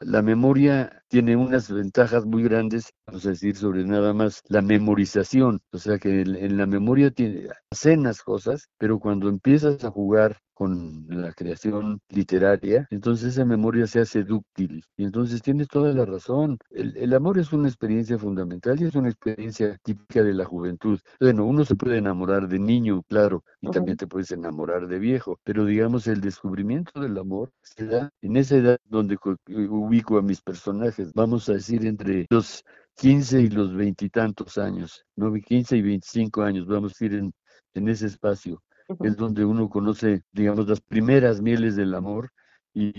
la memoria tiene unas ventajas muy grandes, vamos a decir, sobre nada más la memorización. O sea que en, la memoria tiene, hacen cosas, pero cuando empiezas a jugar con la creación literaria, entonces esa memoria se hace dúctil. Y entonces tienes toda la razón. El, el amor es una experiencia fundamental y es una experiencia típica de la juventud. Bueno, uno se puede enamorar de niño, claro, y también te puedes enamorar de viejo, pero digamos el descubrimiento del amor se da en esa edad donde co- ubico a mis personajes, vamos a decir entre los 15 y los veintitantos años, ¿no? 15 y 25 años, vamos a decir en, en ese espacio es donde uno conoce, digamos, las primeras mieles del amor y,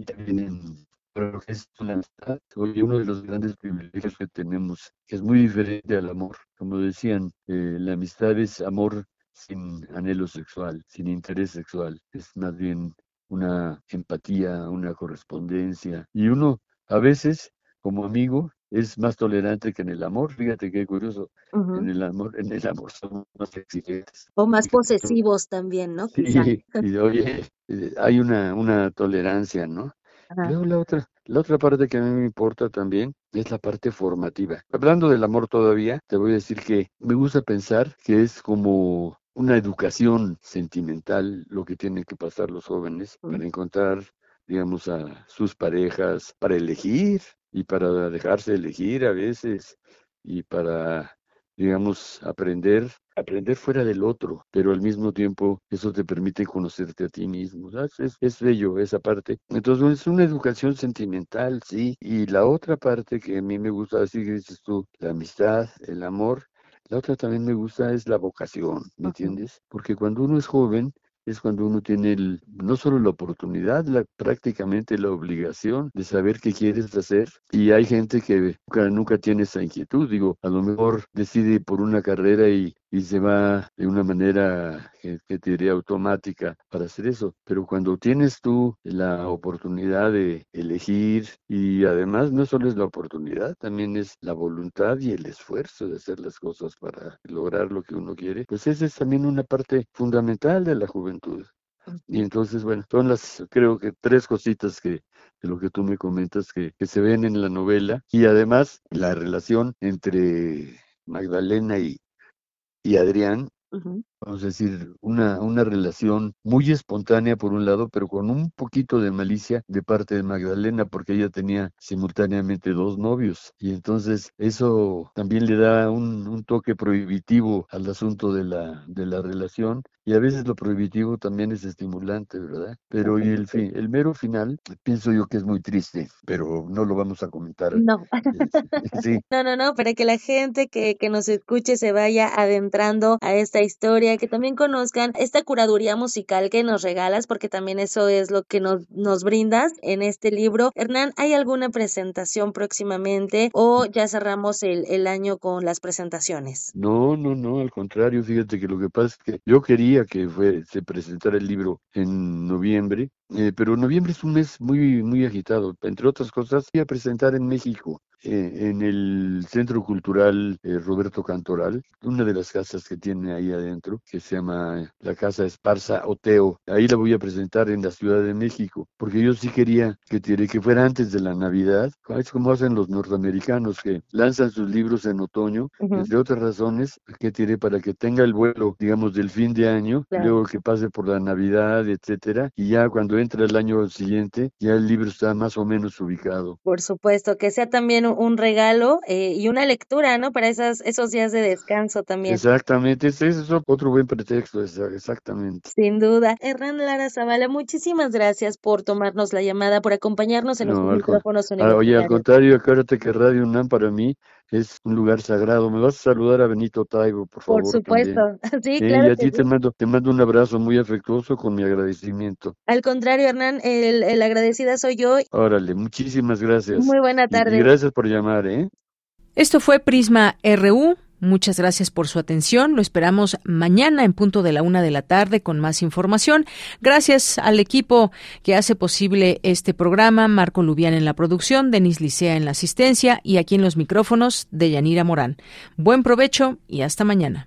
y también en que es la amistad. Oye, uno de los grandes privilegios que tenemos, que es muy diferente al amor. Como decían, eh, la amistad es amor sin anhelo sexual, sin interés sexual. Es más bien una empatía, una correspondencia. Y uno, a veces, como amigo, es más tolerante que en el amor. Fíjate qué curioso. En el amor, en el amor somos más exigentes. O más posesivos también, ¿no? Sí, y oye, eh, hay una, una tolerancia, ¿no? Ajá. Luego la otra, la otra parte que a mí me importa también es la parte formativa. Hablando del amor todavía, te voy a decir que me gusta pensar que es como una educación sentimental lo que tienen que pasar los jóvenes para encontrar, digamos, a sus parejas, para elegir y para dejarse elegir a veces y para digamos, aprender, aprender fuera del otro, pero al mismo tiempo eso te permite conocerte a ti mismo. ¿sabes? Es, es bello esa parte. Entonces es una educación sentimental, sí. Y la otra parte que a mí me gusta decir, que dices tú, la amistad, el amor, La otra también me gusta es la vocación, ¿me entiendes? Porque cuando uno es joven, es cuando uno tiene el, no solo la oportunidad, la, prácticamente la obligación de saber qué quieres hacer. Y hay gente que nunca, nunca tiene esa inquietud. Digo, a lo mejor decide por una carrera y, y se va de una manera que, que te diría automática para hacer eso. Pero cuando tienes tú la oportunidad de elegir y además no solo es la oportunidad, también es la voluntad y el esfuerzo de hacer las cosas para lograr lo que uno quiere, pues esa es también una parte fundamental de la juventud. Y entonces, bueno, son las, creo que tres cositas que, de lo que tú me comentas que, que se ven en la novela y además la relación entre Magdalena y, y Adrián, vamos a decir, una, una relación muy espontánea por un lado, pero con un poquito de malicia de parte de Magdalena, porque ella tenía simultáneamente dos novios. Y entonces eso también le da un, un toque prohibitivo al asunto de la, de la relación. Y a veces lo prohibitivo también es estimulante, ¿verdad? Pero y el, fin, el mero final, pienso yo que es muy triste, pero no lo vamos a comentar. No. Sí. No, no, no, para que la gente que, que nos escuche se vaya adentrando a esta historia, que también conozcan esta curaduría musical que nos regalas, porque también eso es lo que nos, nos brindas en este libro. Hernán, ¿hay alguna presentación próximamente o ya cerramos el, el año con las presentaciones? No, no, no, al contrario, fíjate que lo que pasa es que yo quería que fue, se presentara el libro en noviembre, eh, pero noviembre es un mes muy, muy agitado. Entre otras cosas, voy a presentar en México, eh, en el Centro Cultural eh, Roberto Cantoral, una de las casas que tiene ahí adentro, que se llama la Casa Esparza Oteo. Ahí la voy a presentar en la Ciudad de México, porque yo sí quería que, que fuera antes de la Navidad. Es como hacen los norteamericanos, que lanzan sus libros en otoño, Ujú. entre otras razones, que tiene para que tenga el vuelo, digamos, del fin de año, Claro. luego que pase por la Navidad, etcétera, y ya cuando entra el año siguiente, ya el libro está más o menos ubicado. Por supuesto, que sea también un- regalo eh, y una lectura, ¿no? Para esas, esos días de descanso también. Exactamente, ese es otro buen pretexto, exactamente. Sin duda. Hernán Lara Zavala, muchísimas gracias por tomarnos la llamada, por acompañarnos en No, con- micrófonos ah, Oye, al universitarios. contrario, acuérdate que Radio UNAM para mí es un lugar sagrado. Me vas a saludar a Benito Taibo, por Por favor, supuesto. también. Sí, Eh, y claro a que ti te sí. mando, te mando un abrazo muy afectuoso con mi agradecimiento. Al contrario, Hernán, el, el agradecida soy yo. Órale, muchísimas gracias. Muy buena Y- y tarde. gracias por llamar, ¿eh? Esto fue Prisma RU. Muchas gracias por su atención. Lo esperamos mañana en punto de la una de la tarde con más información. Gracias al equipo que hace posible este programa. Marco Lubián en la producción, Denis Licea en la asistencia y aquí en los micrófonos de Yanira Morán. Buen provecho y hasta mañana.